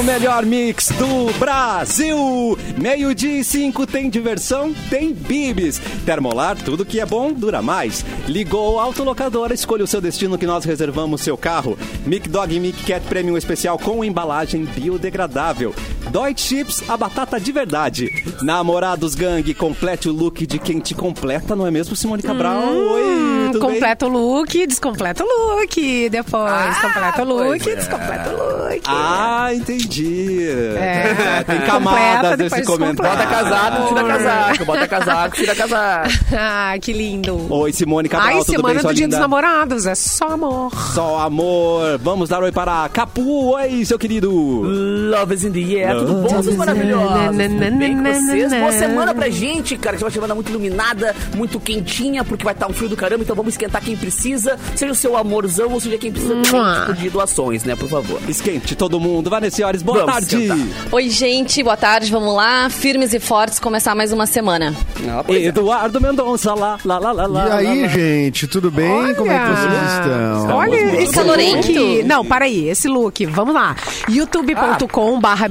O melhor mix do Brasil. Meio-dia e cinco tem diversão, tem bibis. Termolar, tudo que é bom dura mais. Ligou autolocadora, escolha o seu destino que nós reservamos seu carro. Mic Dog Mic Cat Premium especial com embalagem biodegradável. Deutsche Chips, a batata de verdade. Namorados Gang, complete o look de quem te completa, não é mesmo, Simone Cabral? Oi, tudo? Completa o look, descompleta o look. Depois, completa o look, descompleta o look. Ah, entendi. É. Tem camadas desse comentário. Bota casaco, tira casaco. Bota casaco, tira casaco. Ah, que lindo. Oi, Simone Cabral, Ai, tudo semana bem, sua do Dia linda? dos Namorados, é só amor. Só amor. Vamos dar oi para Capu. Oi, seu querido. Love is in the air. Tudo bom, seus maravilhosos? na, na, Tudo bem com vocês? Boa na. semana pra gente, cara. Que vai uma semana muito iluminada, muito quentinha, porque vai estar um frio do caramba. Então vamos esquentar quem precisa. Seja o seu amorzão ou seja quem precisa Mua. tipo, de doações, né? Por favor. Esquente todo mundo. Vanessa Senhores, boa Vamos tarde. esquentar. Oi, gente, boa tarde, vamos lá. Firmes e fortes, começar mais uma semana. Ah, é. Eduardo Mendonça, lá, lá, lá, lá, lá. E aí, lá, gente, tudo bem? Olha. Como é que vocês estão? Olha esse Calorento. look. Não, para aí, esse look. Vamos lá. youtube.com barra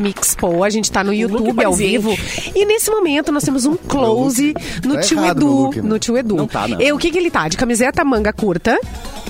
Mixpo. A gente tá no YouTube ao vivo. E nesse momento nós temos um close no Tá tio Edu. look, né? No tio Edu. Não tá, não. E o que que ele tá? De camiseta manga curta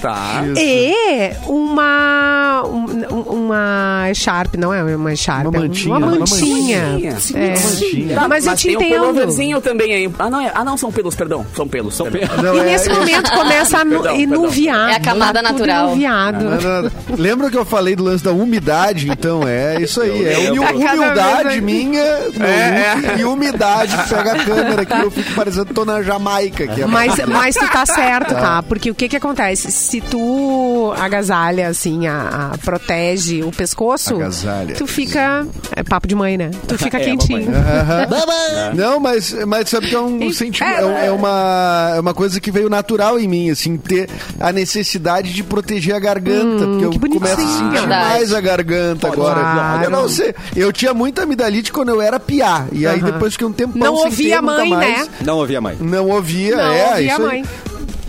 Tá. Isso. e uma um- uma Sharp, não é uma Sharp. Uma é mantinha, Uma uma mantinha. mantinha. É. mantinha. Tá, Mas eu te tem um pulloverzinho também aí. Ah, não, é, ah, não, são pelos, perdão. São pelos. São pelos. Não, E é- nesse é- momento começa a Perdão, enuviar. É a camada Tá natural. enuviado. Não, não, não. Lembra que eu falei do lance da umidade? Então, é isso aí. É Tá humildade vez- minha É, e umidade que pega a câmera aqui. Eu fico parecendo que tô na Jamaica. Que é Mas, mas tu tá certo, tá? Porque o que que acontece? Se tu agasalha, assim, a, a- protege o pescoço, Agasalha. tu fica... É papo de mãe, né? Tu fica quentinho. Aham. Não, mas, mas sabe que é um sentimento, é, um- é uma, é uma coisa que veio natural em mim, assim, ter a necessidade de proteger a garganta, Hum, que porque eu começo a sentir Verdade. mais a garganta agora. Claro. Eu não sei, eu tinha muita amidalite quando eu era piá, e aí Aham. depois que um tempão Não sem ouvia a mãe, mais, né? Não ouvi a mãe. Não ouvia, Não é, ouvia a isso aí.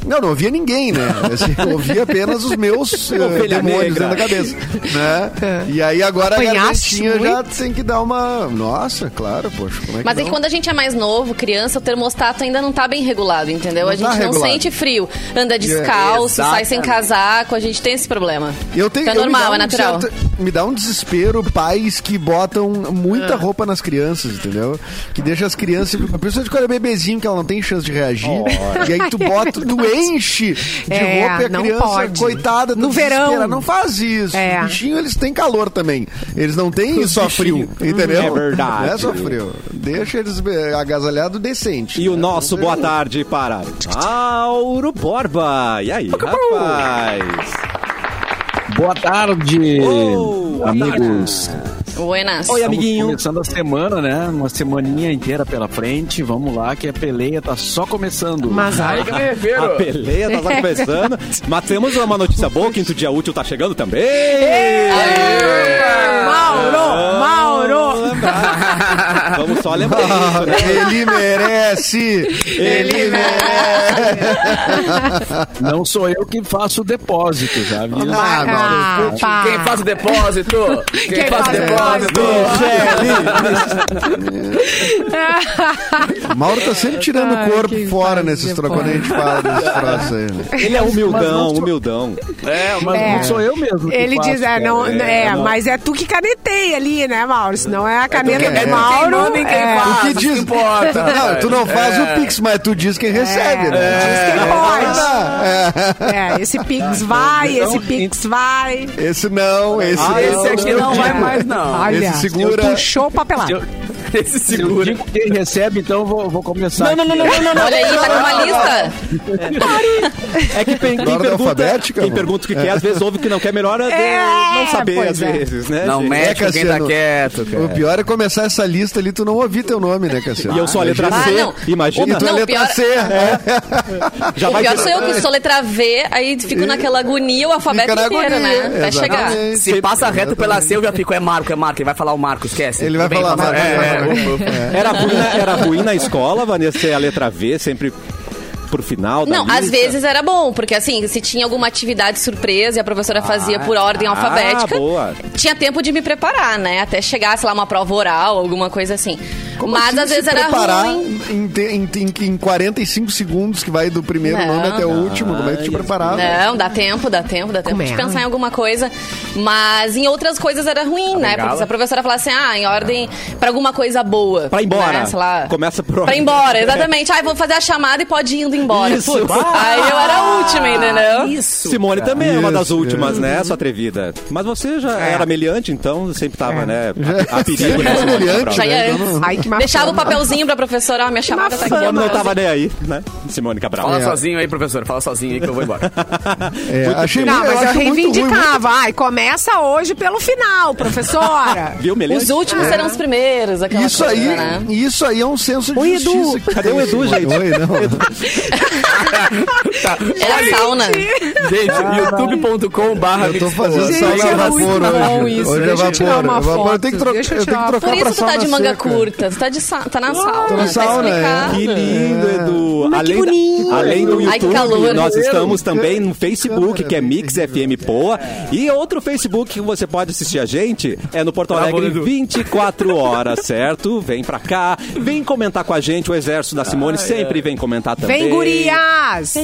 Não, não ouvia ninguém, né? Assim, eu ouvia apenas os meus Ovelha demônios negra. dentro da cabeça. Né? E aí agora Apanhaste a já tem que dar uma. Nossa, claro, poxa, como é que Mas é que quando a gente é mais novo, criança, o termostato ainda não tá bem regulado, entendeu? Não a gente tá não regulado. sente frio, anda É, descalço, sai sem casaco, a gente tem esse problema. Eu tenho, Então é normal, dá é um natural. certo- me dá um desespero pais que botam muita roupa nas crianças, entendeu? Que deixa as crianças, principalmente quando é bebezinho, que ela não tem chance de reagir. E aí tu bota, tu enche de É, roupa e a não criança, pode. coitada, No verão. Não faz isso. É. Os bichinhos, eles têm calor também. Eles não têm só frio, entendeu? É verdade. Não é só frio. Deixa eles eh, agasalhado decente. E o né? nosso boa tarde para Auro Borba. E aí, rapaz? Boa tarde, Oh, boa amigos. Buenas. Oi, Estamos amiguinho. começando a semana, né? Uma semaninha inteira pela frente. Vamos lá, que a peleia tá só começando. Mas Aí que me A peleia tá só começando. Mas temos uma notícia boa, quinto dia útil tá chegando também. Mauro, Mauro. Vamos só lembrar isso, né? Ele merece! Ele merece! Não sou eu que faço o depósito, já viu? Ah, Ah. Quem faz o depósito? Quem, Quem faz o faz o depósito? O Mauro tá sempre tirando o corpo quem fora nesses trocos quando a gente fala desses troços aí. né? Ele é humildão, sou- humildão. É, mas É. não sou eu mesmo. que Ele faço, diz, é, não, é, não. mas é tu que caneteia ali, né, Mauro? Se não é a caneta é do tu Mauro. Quem manda quem é, faz. O que diz? que importa. Não, tu não faz É. o Pix, mas tu diz quem recebe, né? diz quem pode. É. É, esse Pix vai, esse Pix vai. Esse não, esse, Ah, Esse aqui não vai mais, não. Olha, Esse segura- puxou o papelado. Eu- Esse Se eu segura. digo quem recebe, então eu vou, vou começar. Não, não, não, não, não, não. Olha aí, tá com uma lista. É que quem, quem pergunta, alfabética, quem pergunta o que quer, às vezes ouve o que não quer, melhor é, É, não saber, pois às é. vezes, né? Não gente? mexe com quem tá quieto, cara. O pior é começar essa lista ali, tu não ouvir teu nome, né, Cassiano? E eu sou a letra Ah, C, não. imagina. E tu é Não, letra pior- C. É. Já O vai pior ter- sou eu que sou letra V, aí fico naquela agonia o alfabeto inteiro, agonia, né? Vai chegar. Se passa reto pela C, eu já fico, é Marco, é Marco. Ele vai falar o Marco, esquece. Ele vai falar Marco, É, é, ufa. Era ruim, na, era ruim na escola, Vanessa, ser a letra V, sempre pro final da Não, lista? às vezes era bom, porque assim, se tinha alguma atividade surpresa e a professora fazia por ordem ah, alfabética, boa. tinha tempo de me preparar, né? Até chegar, sei lá, uma prova oral, alguma coisa assim. Como Mas assim às vezes era preparar ruim. Em, em, em, em 45 segundos, que vai do primeiro Não. nome até o último. Como é que te preparava? Não, dá tempo, dá tempo, dá tempo Como de é? pensar em alguma coisa. Mas em outras coisas era ruim, né? bengala? Porque se a professora falasse, ah, em ordem pra alguma coisa boa. Pra ir embora. Né? Sei lá. Começa por Pra ir embora, exatamente. Ah, vou fazer a chamada e pode ir indo embora. Isso. Putz, aí eu era a última, entendeu? Isso. Simone também é uma das últimas, é. né, sua atrevida? Mas você já era meliante, então sempre tava, né, a, a perigo foi meliante. Já né? antes. Então Ai, que Deixava o papelzinho pra professora, ó, minha chamada tá aqui. Simone não tava nem aí, né? Simone Cabral. Fala É. sozinho aí, professor. Fala sozinho aí que eu vou embora. É, achei Não, muito- mas eu acho muito ruim, muito- reivindicava. Ai, começa hoje pelo final, professora. Viu, meliante? Os últimos serão os primeiros, aquela Isso coisa, aí, né? isso aí é um senso de Oi, Edu. justiça. que Cadê o Edu, gente? Oi, não. Era sauna. Gente, youtube.com barra Eu tô fazendo sauna é a vapor muito hoje. isso. Hoje é Deixa eu tirar vapor. uma é vapor. foto. Eu tenho que, tro- Deixa eu eu tenho tirar que uma trocar Por pra isso tu tá sauna de manga curta, tá, de sa- tá na sauna. Tô na tá sauna, é. explicado. Que lindo, Edu. Mas que além, bonito. da, além do Ai, que YouTube, calor. nós estamos também no Facebook, que é Mix FM Poa. E outro Facebook que você pode assistir a gente é no Porto Alegre Edu. 24 horas, certo? Vem pra cá, vem comentar com a gente. O Exército da Simone sempre vem comentar também. Vem, gurias!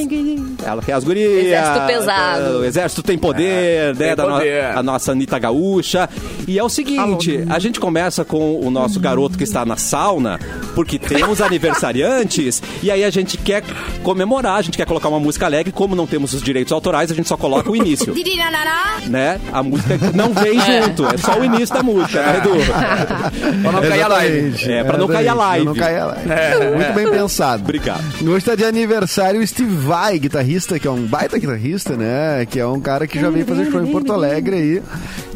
Ela quer as gurias. Exército pesado. O exército tem poder, né? tem da no- poder. a nossa Anitta Gaúcha. E é o seguinte, a gente começa com o nosso garoto que está na sauna, porque temos aniversariantes, e aí a gente quer comemorar, a gente quer colocar uma música alegre, como não temos os direitos autorais, a gente só coloca o início. né? A música não vem junto, é só o início da música, né, Edu? Pra não cair a live. É, pra não cair a live. Não cair a live. Muito bem pensado. Obrigado. Hoje tá de aniversário o Steve Vai, guitarrista, que é um baita guitarrista, né? Que é um cara que já veio fazer show em Porto Alegre aí.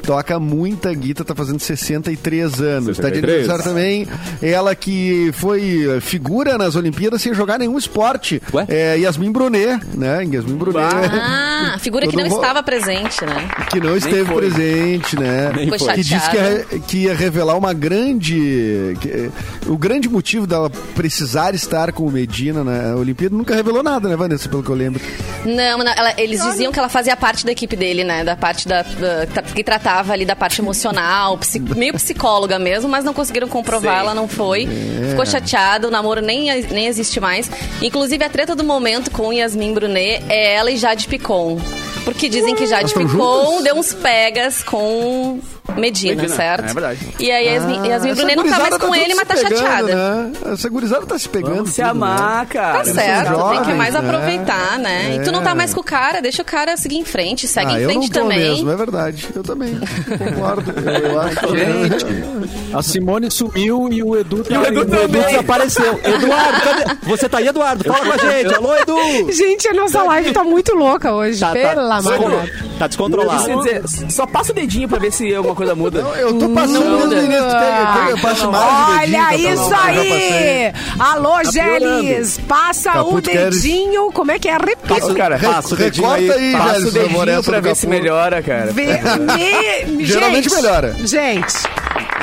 Toca muita guitarra, tá fazendo 63 anos. Tá de 63. aniversário também ela que foi figura nas Olimpíadas sem jogar nenhum esporte. Ué? É Yasmin Brunet, né? Yasmin Brunet. Ah, figura que não mundo- estava presente, né? Que não esteve foi. presente, né? Nem foi. Que disse que ia, que ia revelar uma grande. que- o grande motivo dela precisar estar com o Medina na Olimpíada nunca revelou nada, né, Vanessa? Pelo que eu lembro. Não, não, ela- eles diziam que ela fazia parte da equipe dele, né? Da parte da. da- que tratava ali da parte emocional, psi- meio psicóloga mesmo, mas não conseguiram comprovar, ela não foi. Ficou chateada, o namoro nem, nem existe mais. Inclusive, a treta do momento com Yasmin Brunet é ela e Jade Picon. Porque dizem que Jade Picon deu uns pegas com Medina, Medina, certo? é verdade. E aí Yasmin, Yasmin Ah, Brunet não tá mais com tudo ele, mas tá pegando, chateada. Né? Essa gurizada tá se pegando. Vamos se tudo, amar, cara. Tá Eles certo, são tem que jovens, mais né? aproveitar, né? E tu não tá É. mais com o cara, deixa o cara seguir em frente, segue Ah, em eu frente não tô também. mesmo, é verdade. Eu também. Concordo. Eu acho que- Gente, a Simone sumiu e o Edu tá E o Edu O Edu também. desapareceu. Eduardo, cadê? Você tá aí, Eduardo? Fala com a gente. Alô, Edu! Gente, a nossa live tá muito louca hoje. Tá, Pela tá. Tá descontrolado. Dizer, só passa o dedinho pra ver se alguma coisa muda. Eu tô passando Não, desde o não. início. Eu passe mais dedinho, Olha Capitão? isso Já aí! Alô, piorando. Geles! Passa Caputo, o queres- dedinho. Como é que é? Repita. Passa, cara. Passa o dedinho recorta aí, aí, Passa o dedinho essa pra ver se melhora, cara. Vê- me- Geralmente gente, melhora. Gente,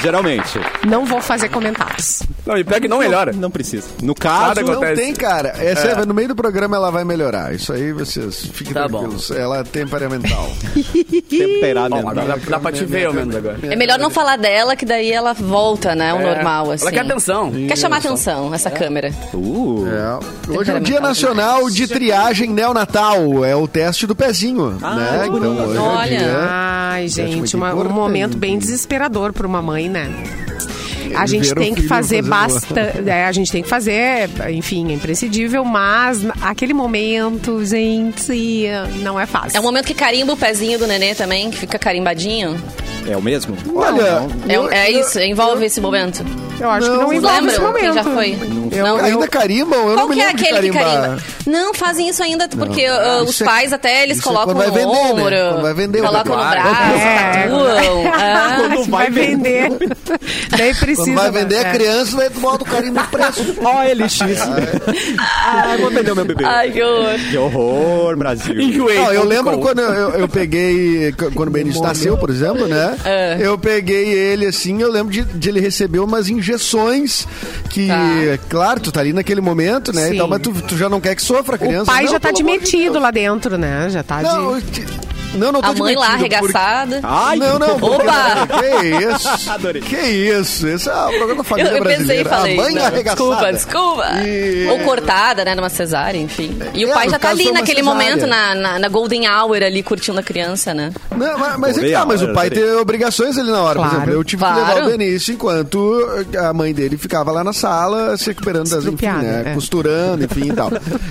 Geralmente. não vou fazer comentários. Não, e pior que não melhora. Não precisa. No caso, Não tem, cara. É, sério, no meio do programa ela vai melhorar. Isso aí vocês fiquem Tá bom. tranquilos. Ela é temperamental. temperamental. Dá, dá pra te ver, ao menos, agora. É melhor não falar dela, que daí ela volta, né? O É. normal, assim. Ela quer atenção. Quer chamar atenção, essa câmera. Uh, É. Hoje é o Dia Nacional de Triagem Neonatal. É o teste do pezinho. né? que Então, bonito. hoje é Olha. dia. Ai, gente, uma- um momento bem desesperador para uma mãe, né? A gente o tem que fazer fazer bastante. a gente tem que fazer, enfim, é imprescindível, mas aquele momento, gente, não é fácil. É um momento que carimba o pezinho do nenê também, que fica carimbadinho. é o mesmo? Olha, É, eu- é eu- isso, envolve esse momento. Eu acho que Não, não vocês envolve esse lembram momento. já foi? Eu, Não. Ainda eu, carimbam? Eu não Qual me que é aquele que carimba? Não, fazem isso ainda, porque uh, os Isso é- pais até eles é colocam quando vai no vender, né? ombro, Quando vai vender o colocam no braço, É. tatuam. Ah, Quando vai vender. Nem precisa. Quando vai vender né? a criança, daí tu bota o carimbo no preço. Ó, LX. ah, vou vender o meu bebê. Ai, que horror. Que horror, Brasil. Enjoei. Não, eu lembro com. quando eu, eu- eu peguei, quando o Benício nasceu, por exemplo, né? É. Eu peguei ele assim, eu lembro de, de ele receber umas injeções que, Tá. claro, tu tá ali naquele momento, né? Sim. E tal, mas tu, tu já não quer que sofra a criança. O pai Não, já tá pelo de lá dentro, né? Já tá Não, de... eu não, não tô A mãe lá admitindo, porque- arregaçada. Ai, não, não, porque- Opa! Que isso? Adorei. Que isso? Esse é o programa da Eu, família eu pensei e brasileira. falei. a mãe não, arregaçada. desculpa, desculpa. E- Ou cortada, né, numa cesárea, enfim. E o É, pai já tá ali uma naquele cesárea. momento, na, na, na golden hour ali, curtindo a criança, né? Não, mas, mas, é que tá, mas o pai tem obrigações ali na hora. Por Claro. exemplo, eu tive que Claro. levar o Benício enquanto a mãe dele ficava lá na sala se recuperando das, enfim, né, é. costurando, enfim e tal.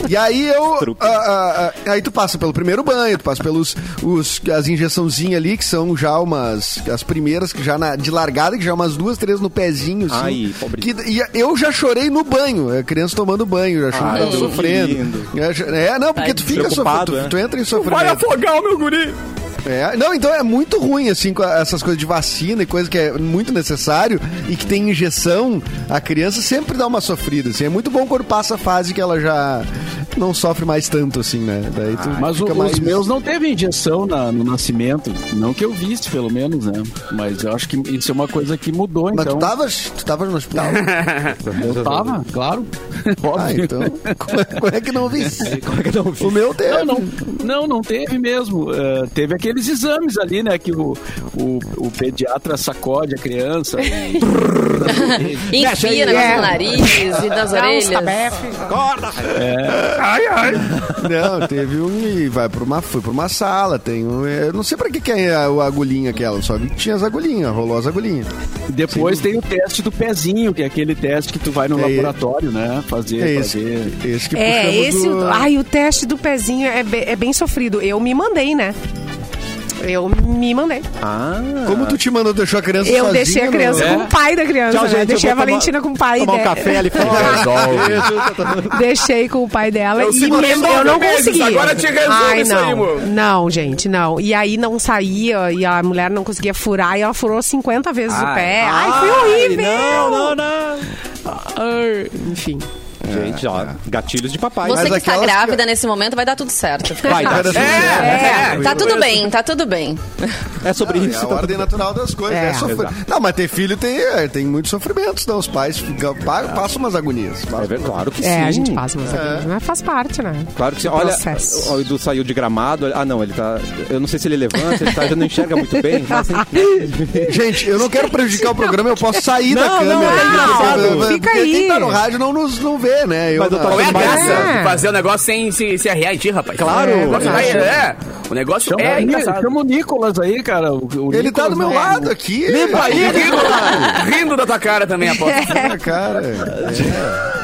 E aí eu. Ah, ah, ah, aí tu passa pelo primeiro banho, tu passa pelos os, as injeçãozinhas ali, que são já umas. As primeiras, que já na- de largada, que já umas duas, três no pezinho. Assim, Ai, pobre. que, e eu já chorei no banho, a criança tomando banho, já chorei, Ai, sofrendo. lindo. É, não, porque tu fica sofrendo, tu, é. tu entra em sofrimento. Vai afogar o meu guri. É, não, então é muito ruim, assim, com essas coisas de vacina e coisa que é muito necessário e que tem injeção, a criança sempre dá uma sofrida, assim. É muito bom quando passa a fase que ela já não sofre mais tanto, assim, né? Tu Mas o- fica os mais... meus não teve injeção na- no nascimento. Não que eu viste, pelo menos, né? Mas eu acho que isso é uma coisa que mudou, Mas então. tu tava, tu tava no hospital? Eu tava, claro. ah, Óbvio. então, como é, como é que não vi? Como é que não vi? O meu teve. Não, não, não, não teve mesmo. Eh, teve aqueles exames ali, né? Que o, o, o pediatra sacode a criança. e- Enfia É. no nariz e nas Dá uns orelhas. tabefe. Acorda! Não, teve um e vai pra uma, foi pra uma sala, tem um, eu não sei pra que que é a, a agulhinha aquela, só vi que tinha as agulhinhas, rolou as agulhinhas. Depois tem o teste do pezinho, que é aquele teste que tu vai no É, laboratório, né? Fazer, É esse, fazer. esse que É, esse. do- Ai, o teste do pezinho é, be- é bem sofrido. Eu me mandei, né? Eu me mandei. Ah, Como tu te mandou, deixou a criança Eu sozinha? deixei a no- criança É? com o pai da criança, Tchau, né? gente, Deixei a vou tomar- Valentina com o pai tomar um dela. café ali fora. Deixei com o pai dela Eu e mesmo eu não meses, consegui. agora te resolve Ai, isso não. aí, amor. Não, gente, não. E aí não saía e a mulher não conseguia furar e ela furou 50 vezes o Ai. pé. Ai, foi horrível. Não, não, não. Ai, Enfim. Gente, ó, gatilhos de papai. Você Mas que está aquelas grávida nesse momento vai dar tudo certo. Fica Vai dar tranquila. certo. É, Tá tudo bem, tá tudo bem. É sobre É isso. a tá ordem tudo- natural das coisas. É. É sofrer. Exato. Não, mas ter filho tem, é, tem muitos sofrimentos, não. Os pais ficam- pa- passam umas agonias. É verdade, claro que sim. É, a gente passa, mas, mas faz parte, né? Claro que sim. Do Olha, processo. o Edu saiu de gramado. Ah, não, ele tá. Eu não sei se ele levanta, ele tá, já não enxerga muito bem. Mas, Gente, eu não quero prejudicar o programa, eu posso sair Não, da câmera. não, é engraçado. Porque Fica Quem aí. tá no rádio não nos não vê, né? Eu, Mas eu tô Qual é a graça É. de fazer o negócio sem se, se arrear rapaz? Claro. O negócio, vai- verdade. é, o negócio Chama, é o engraçado. chama o Nicolas aí, cara. O, o Ele tá Nicolas do meu lado aqui. Limpa aí, rindo, rindo da tua cara também, aposto. É, cara.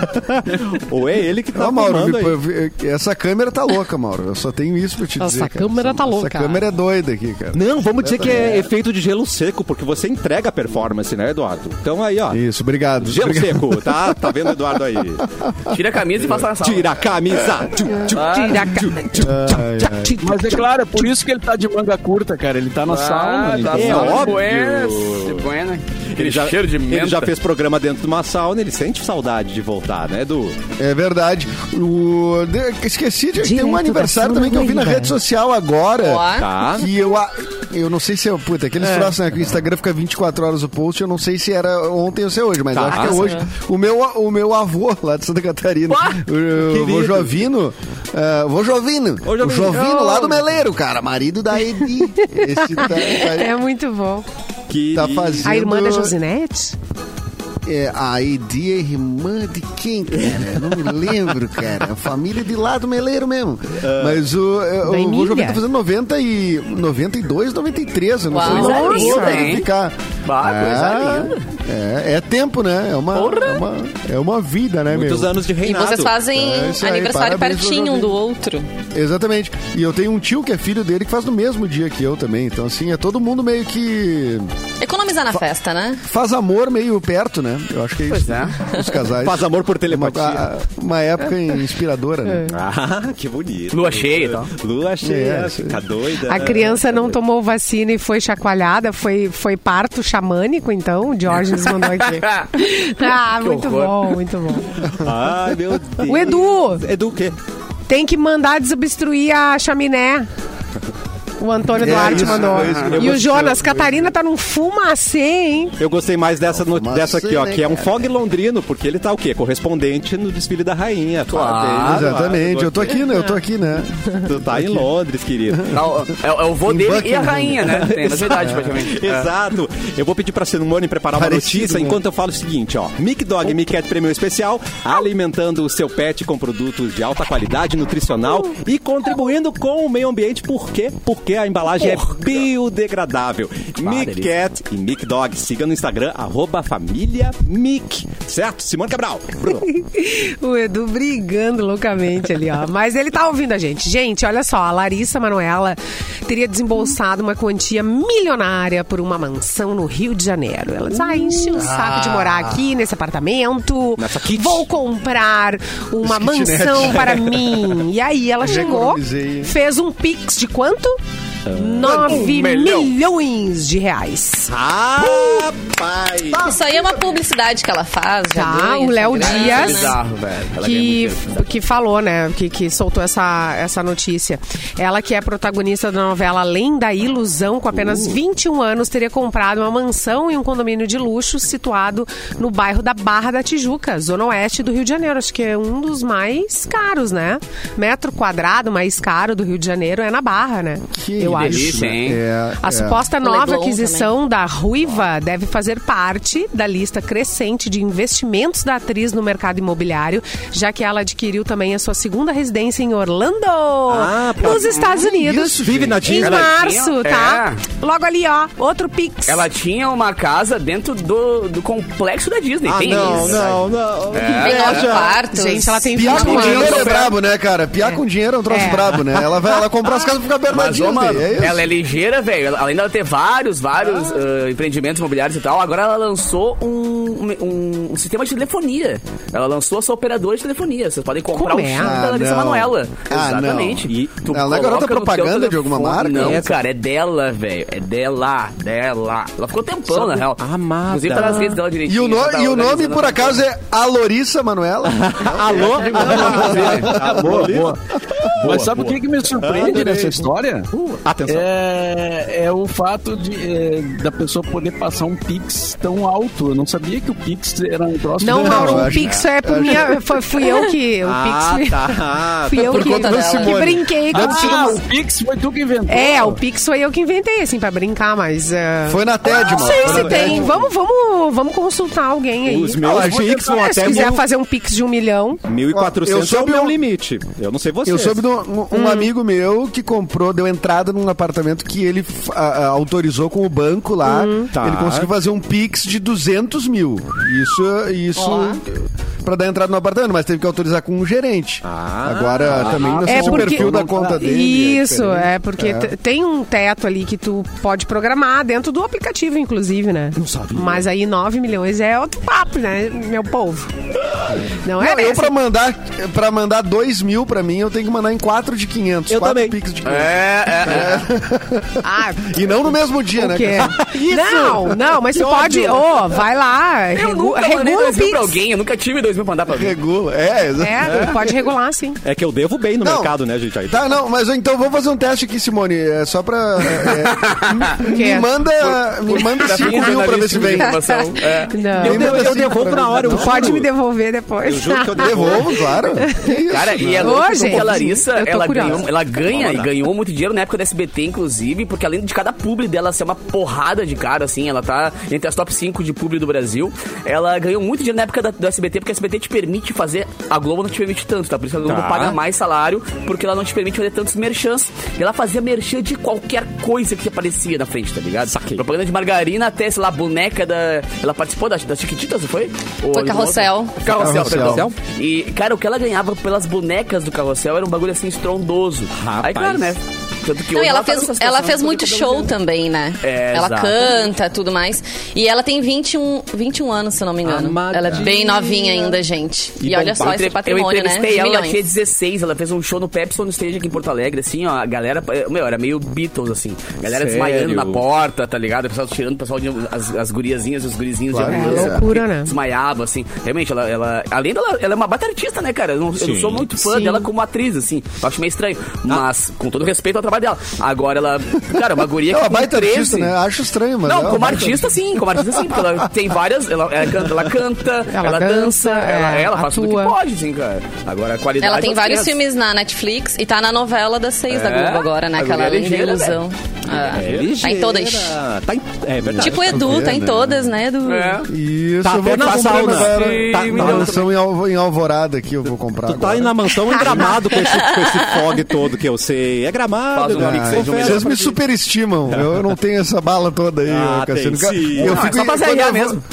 ou é ele que tá Não, Mauro, filmando me- essa câmera tá louca, Mauro. Eu só tenho isso pra te Essa dizer. cara. câmera tá Essa- louca. Essa câmera é doida aqui, cara. Não, vamos dizer que é efeito de gelo seco, porque você entrega a performance, né, Eduardo? Então aí, ó. Isso, obrigado. Gelo Obrigado. seco, tá? Tá vendo, Eduardo aí? Tira a camisa e passa na sala. Tira a camisa. Tira a ca- Ai, ai. Mas é claro, é por isso que ele tá de manga curta, cara. Ele tá na sauna. Ah, ele tá É óbvio. buena. Aquele Ele já, cheiro de menta. ele já fez programa dentro de uma sauna, ele sente saudade de voltar, né, Edu? É verdade. O... Esqueci de tem um aniversário também que eu vi na rede social agora. Tá. Que eu, a- eu não sei se é. Puta, aqueles troços, né? Que o Instagram fica 24 horas o post, eu não sei se era ontem ou se é hoje, mas Tá. eu acho que é Nossa, hoje. é. O meu, o meu avô, lá de Santa Catarina, o, o vô Jovino, uh, vô Jovino, Ô, o Jovino. Jovino lá do Meleiro, cara, marido da Edi. Esse tá, tá- É muito bom. Que tá fazendo. A irmã da Josinete? É, a Edi é irmã de quem, cara? Não me lembro, cara. A família de lá do Meleiro mesmo. Mas o, é, o vô Jovino tá fazendo 90 e, 92, 93. Eu não Uau. sei Coisa se linda, vai hein? ficar. Bah, linda. É, é tempo, né? É uma, é uma, é uma vida, né, muitos meu? anos de E reinado. vocês fazem É aí, aniversário pro pertinho um Jovem. do outro. Exatamente. E eu tenho um tio que é filho dele que faz no mesmo dia que eu também. Então, assim, é todo mundo meio que Economizar na festa, né? faz amor meio perto, né? Eu acho que é isso. Pois é. Os casais. Faz amor por uma, telepatia. a- uma época inspiradora, né? Ah, que bonito. Lua cheia e tal. Lua cheia, É, fica doida. A criança não tomou vacina e foi chacoalhada, foi, foi parto xamânico, então, o Jorge nos mandou aqui. ah, Que muito horror. bom, muito bom. Ai, meu Deus. O Edu Edu o quê? tem que mandar desobstruir a chaminé. O Antônio É Duarte isso, mandou. eu E o. Jonas, Catarina tá num fumacê, hein? Eu gostei mais dessa, no- dessa aqui, ó, sim, que é um fog londrino, porque ele tá o quê? Correspondente no desfile da rainha. Claro, Exatamente, eu tô aqui, né? Eu tô aqui, né? Tu tá em Londres, querido. Não, É, é o vô Em dele e a rainha, né? Tem, na verdade, praticamente. É. Exato. Eu vou pedir pra Simone preparar uma notícia né? enquanto eu falo o seguinte, ó. Mic Dog e Mic Cat Prêmio Especial, alimentando o seu pet com produtos de alta qualidade nutricional e contribuindo com o meio ambiente. Por quê? Porque a embalagem é biodegradável. Mic delícia. Cat e Mic Dog, siga no Instagram, arroba família Mic. Certo? Simone Cabral. O Edu brigando loucamente ali, ó. Mas ele tá ouvindo a gente. Gente, olha só, a Larissa Manoela teria desembolsado uma quantia milionária por uma mansão no Rio de Janeiro. Ela diz, ah, enche o saco de morar aqui nesse apartamento. Nessa kit. Vou comprar uma mansão para mim. E aí ela chegou, fez um pix de quanto? 9 milhão. milhões de reais. Rapaz! Isso aí é uma publicidade que ela faz. já Tá, o Léo Dias. né? Bizarro, que, que falou, né? Que, que soltou essa, essa notícia. Ela, que é protagonista da novela Além da Ilusão, com apenas 21 anos, teria comprado uma mansão e um condomínio de luxo situado no bairro da Barra da Tijuca, zona oeste do Rio de Janeiro. Acho que é um dos mais caros, né? Metro quadrado mais caro do Rio de Janeiro é na Barra, né? Que Eu acho. delícia, hein? É, A é. suposta O nova Leblon aquisição da Ruiva deve fazer parte da lista crescente de investimentos da atriz no mercado imobiliário, já que ela adquiriu também a sua segunda residência em Orlando, Ah, nos Estados Unidos. isso, Vive na em Disney. Ela março, tinha- tá? é. Logo ali, ó, outro Pix. Ela tinha uma casa dentro do, do complexo da Disney. Ah, tem não, isso. não, não. Tem nove quartos. Gente, ela tem Piar 21 com dinheiro é brabo, né, cara? Piar com dinheiro é um troço É. brabo, né? Ela vai ela compra as casas e fica perto da Disney. mano, é isso. ela é ligeira, velho. Além dela ter vários, vários ah, empreendimentos imobiliários e tal, agora ela lançou um, um, um sistema de telefonia. Ela lançou a sua operadora de telefonia. Vocês podem comprar Como o é? chip Ah, da Larissa não. Manoela. Ah, Exatamente. não. E- Tu Ela não é garota propaganda de alguma marca? Não, Essa. cara, é dela, velho. É dela, dela. Ela ficou tempão, na real. amada. Inclusive tá nas redes dela E direitinho. o, no- tá e o nome, por a- acaso, é Alorissa Manuela? Alô? Boa, boa. Mas sabe o que, que me surpreende nessa história? Atenção. É, é o fato de, é, da pessoa poder passar um Pix tão alto. Eu não sabia que o Pix era um troço Não, Mauro, eu o Pix é por minha. Foi, fui eu que. O Ah, Pix. tá. Fui eu que, que brinquei com o Ah, Pix. o Pix foi tu que inventou. É, o Pix foi eu que inventei, assim, pra brincar, mas. eh, Foi na TED, Não mano. sei Foi se tem. Vamos, vamos, vamos consultar alguém aí. Os meus Pix vão até se quiser mil- fazer um Pix de um milhão. 1.400 Eu é o soube meu um- limite. Eu não sei você. Eu soube de um, um amigo meu que comprou, deu entrada num apartamento que ele a- a- autorizou com o banco lá. Tá. Ele conseguiu fazer um Pix de 200 mil. Isso, isso pra dar entrada no apartamento, mas teve que autorizar com um gerente. Ah. Agora, também não sei É se o porque- perfil da conta dele. é Isso, diferente. é, porque t- tem um teto ali que tu pode programar dentro do aplicativo, inclusive, né? Não sabia. Mas aí 9 milhões é outro papo, né, meu povo? Não é Não, eu pra mandar, pra mandar 2 mil pra mim, eu tenho que mandar em 4 de 500. Eu 4 também. Pix de 500. É, é, é. Ah, E não no mesmo dia, né? Não, não, mas tu pode. Ô, vai lá. Eu regu- nunca mandei regula o dois mil pra alguém. Eu nunca tive dois mil pra mandar pra alguém. Regula. É. É, tu pode regular, sim. É que eu devo bem no Não. mercado, né, gente? Aí. Tá, não, mas então vamos fazer um teste aqui, Simone. É só pra. é, me, quê? me manda, me manda 5 mil pra ver se vem. Informação. É. Não. Eu mando eu devolvo na hora. Eu. Pode me devolver depois. Eu juro que eu devolvo. Devolvo, claro. Que isso? Cara, e é Ô, louco gente, porque a Larissa, eu tô ela, curiosa. ganhou, ela ganha Vamos e lá. ganhou muito dinheiro na época do SBT, inclusive, porque além de cada publi dela ser uma porrada de cara, assim, ela tá entre as top 5 de publi do Brasil, ela ganhou muito dinheiro na época da- do SBT, porque a SBT te permite fazer, a Globo não te permite tanto, tá? Por isso a Globo Tá. paga mais salário, porque ela não te permite fazer tantos merchans. E ela fazia merchan de qualquer coisa que aparecia na frente, tá ligado? Saquei. Propaganda de margarina até, sei lá, boneca da... Ela participou das, das Chiquititas, não foi? Ou Foi? Carrossel, Carrossel. perdão. E, cara, o que ela ganhava pelas bonecas do carrossel era um bagulho assim estrondoso. Rapaz. Aí, claro, né? Tanto que Não, hoje ela tá fez, ela fez muito show fazer. também, né? É, ela exato. canta, tudo mais. E ela tem 21, 21 anos, se eu não me engano. Amadinha. Ela é bem novinha ainda, gente. E, E olha bom, só Eu esse patrimônio, eu né? entrevistei De ela, ela tinha 16, ela fez um show no Pepsi on Stage aqui em Porto Alegre, assim, ó, a galera, meu, era meio Beatles, assim, a galera Sério? desmaiando na porta, tá ligado? O pessoal tirando, o pessoal, de- as, as guriazinhas e os gurizinhos Claro, de é ambulância, loucura, né? Desmaiavam, assim, realmente, ela, ela além dela, ela é uma baita artista, né, cara? Eu não, eu não sou muito fã Sim. dela como atriz, assim, eu acho meio estranho, mas, com todo respeito ao trabalho dela. Agora ela, cara, uma guria É uma que com baita 13... artista, né? Acho estranho, mas. é Não, uma como artista sim, como artista sim, porque ela tem várias, ela, ela canta, ela, canta, Ela ela, dança, dança, ela, é, ela faz tudo que pode, sim, cara. Agora a qualidade... Ela tem é vários filmes na Netflix e tá na novela das seis da É? Globo agora, né? Aquela é da ligeira, Ilusão. É. É ligeira. Tá em todas. Tá em- é verdade. Tipo o Edu, tá em né? todas, né, Edu? É. Isso, Tá eu vou na comprar sauna. agora. Tá, na mansão em, Al- em Alvorada aqui, eu vou comprar. Tu tá agora. aí na mansão em gramado com esse, com esse fog todo que eu sei. É gramado, Faz um Ah, um vocês me ti. superestimam. Eu não tenho essa bala toda aí, Ah, Cassiano. sim. Eu é fico, só pra mesmo.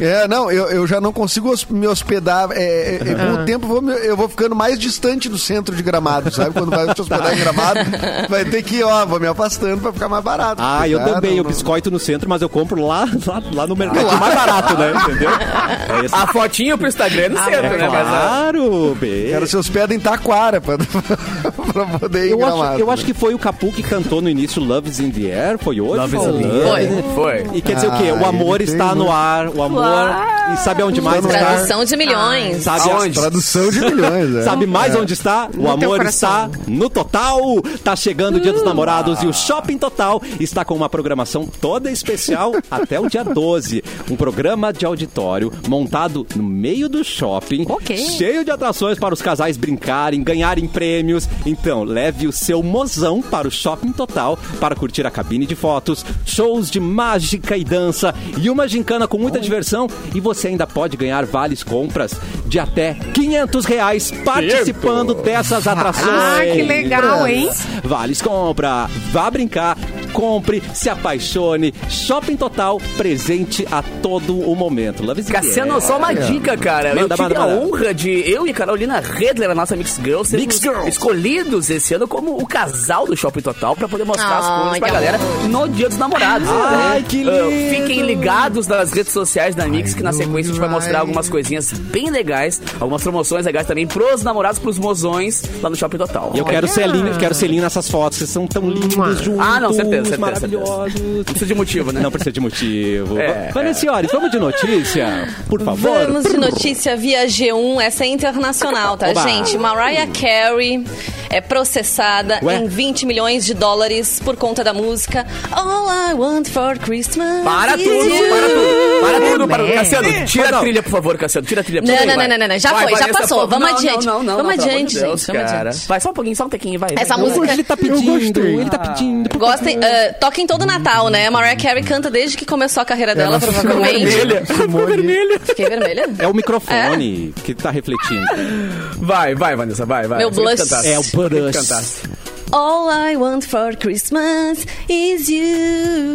É, não, eu, eu já não consigo me hospedar. é, é, é, com Ah. o tempo eu vou, me- eu vou ficando mais distante do centro de gramado, sabe? Quando vai te hospedar em gramado, vai ter que, ó, vou me afastando pra ficar mais barato. Ah, eu Ah, também. não, Eu não. biscoito no centro, mas eu compro lá, lá, lá no mercado mais barato, né? Entendeu? É A fotinho pro Instagram é no centro, é né? Ah, claro, bem. Quero se hospeda em Taquara pra, pra poder ir em Eu gramado. acho, eu acho que foi o Capu que cantou no início Love is in the Air. Foi hoje? Love Foi. in the Foi. Foi. E quer dizer o quê? Ah, O amor ele tem está no ar. O amor. E sabe onde mais está? Tradução de milhões. Sabe Aonde? Tradução de milhões, é. Sabe mais onde está? O No amor está no Total. Tá chegando o Dia dos Namorados e o Shopping Total está com uma programação toda especial até o dia 12. Um programa de auditório montado no meio do shopping, Ok. cheio de atrações para os casais brincarem, ganharem prêmios. Então, leve o seu mozão para o Shopping Total para curtir a cabine de fotos, shows de mágica e dança e uma gincana com muita diversão. E você ainda pode ganhar vales compras de até 500 reais participando dessas atrações. Ah, que legal, hein? Vales compra, vá brincar, compre, se apaixone. Shopping Total, presente a todo o momento. Love Cassiano, air. só uma dica, cara. Manda, eu tive manda, a manda. honra de eu e Carolina Redler, a nossa Mix Girl, sermos Mix Girls. escolhidos esse ano como o casal do Shopping Total pra poder mostrar as coisas pra galera no Dia dos Namorados. Ai, Então, que lindo. fiquem ligados nas redes sociais da Mix, que na sequência a gente vai mostrar algumas coisinhas bem legais, algumas promoções legais também pros namorados, pros mozões lá no Shopping Total. E eu quero selinho, quero selinho nessas fotos, vocês são tão lindos juntos. Ah, não, certeza, certeza, maravilhosos. Não precisa de motivo, né? Não precisa de motivo. É, Vanessa, senhores, vamos de notícia, por favor. Vamos de notícia via G1, essa é internacional, tá, Oba. gente? Mariah Carey é processada Ué? em 20 milhões de dólares por conta da música All I Want for Christmas Para is tudo, You. para tudo, para tudo, para tudo. É. Cassiano, tira a trilha, por favor, Cassiano, tira a trilha. por Não, favor, não, não, não, não, já Vai, foi, já passou, vamos não, adiante. Não, não, não, Vamos adiante, Deus, gente, vamos adiante. Vai só um pouquinho, só um pouquinho, vai. Essa vai. música- Ele tá pedindo, ele tá pedindo. por Gostem, uh, toquem todo Natal, né? Mariah Carey canta desde que começou a carreira dela, Ela ficou provavelmente. vermelha. Ficou vermelha. Fiquei vermelha? É o microfone que tá refletindo. Vai, vai, Vanessa, vai, vai. Meu Você blush. É o blush. All I want for Christmas is you.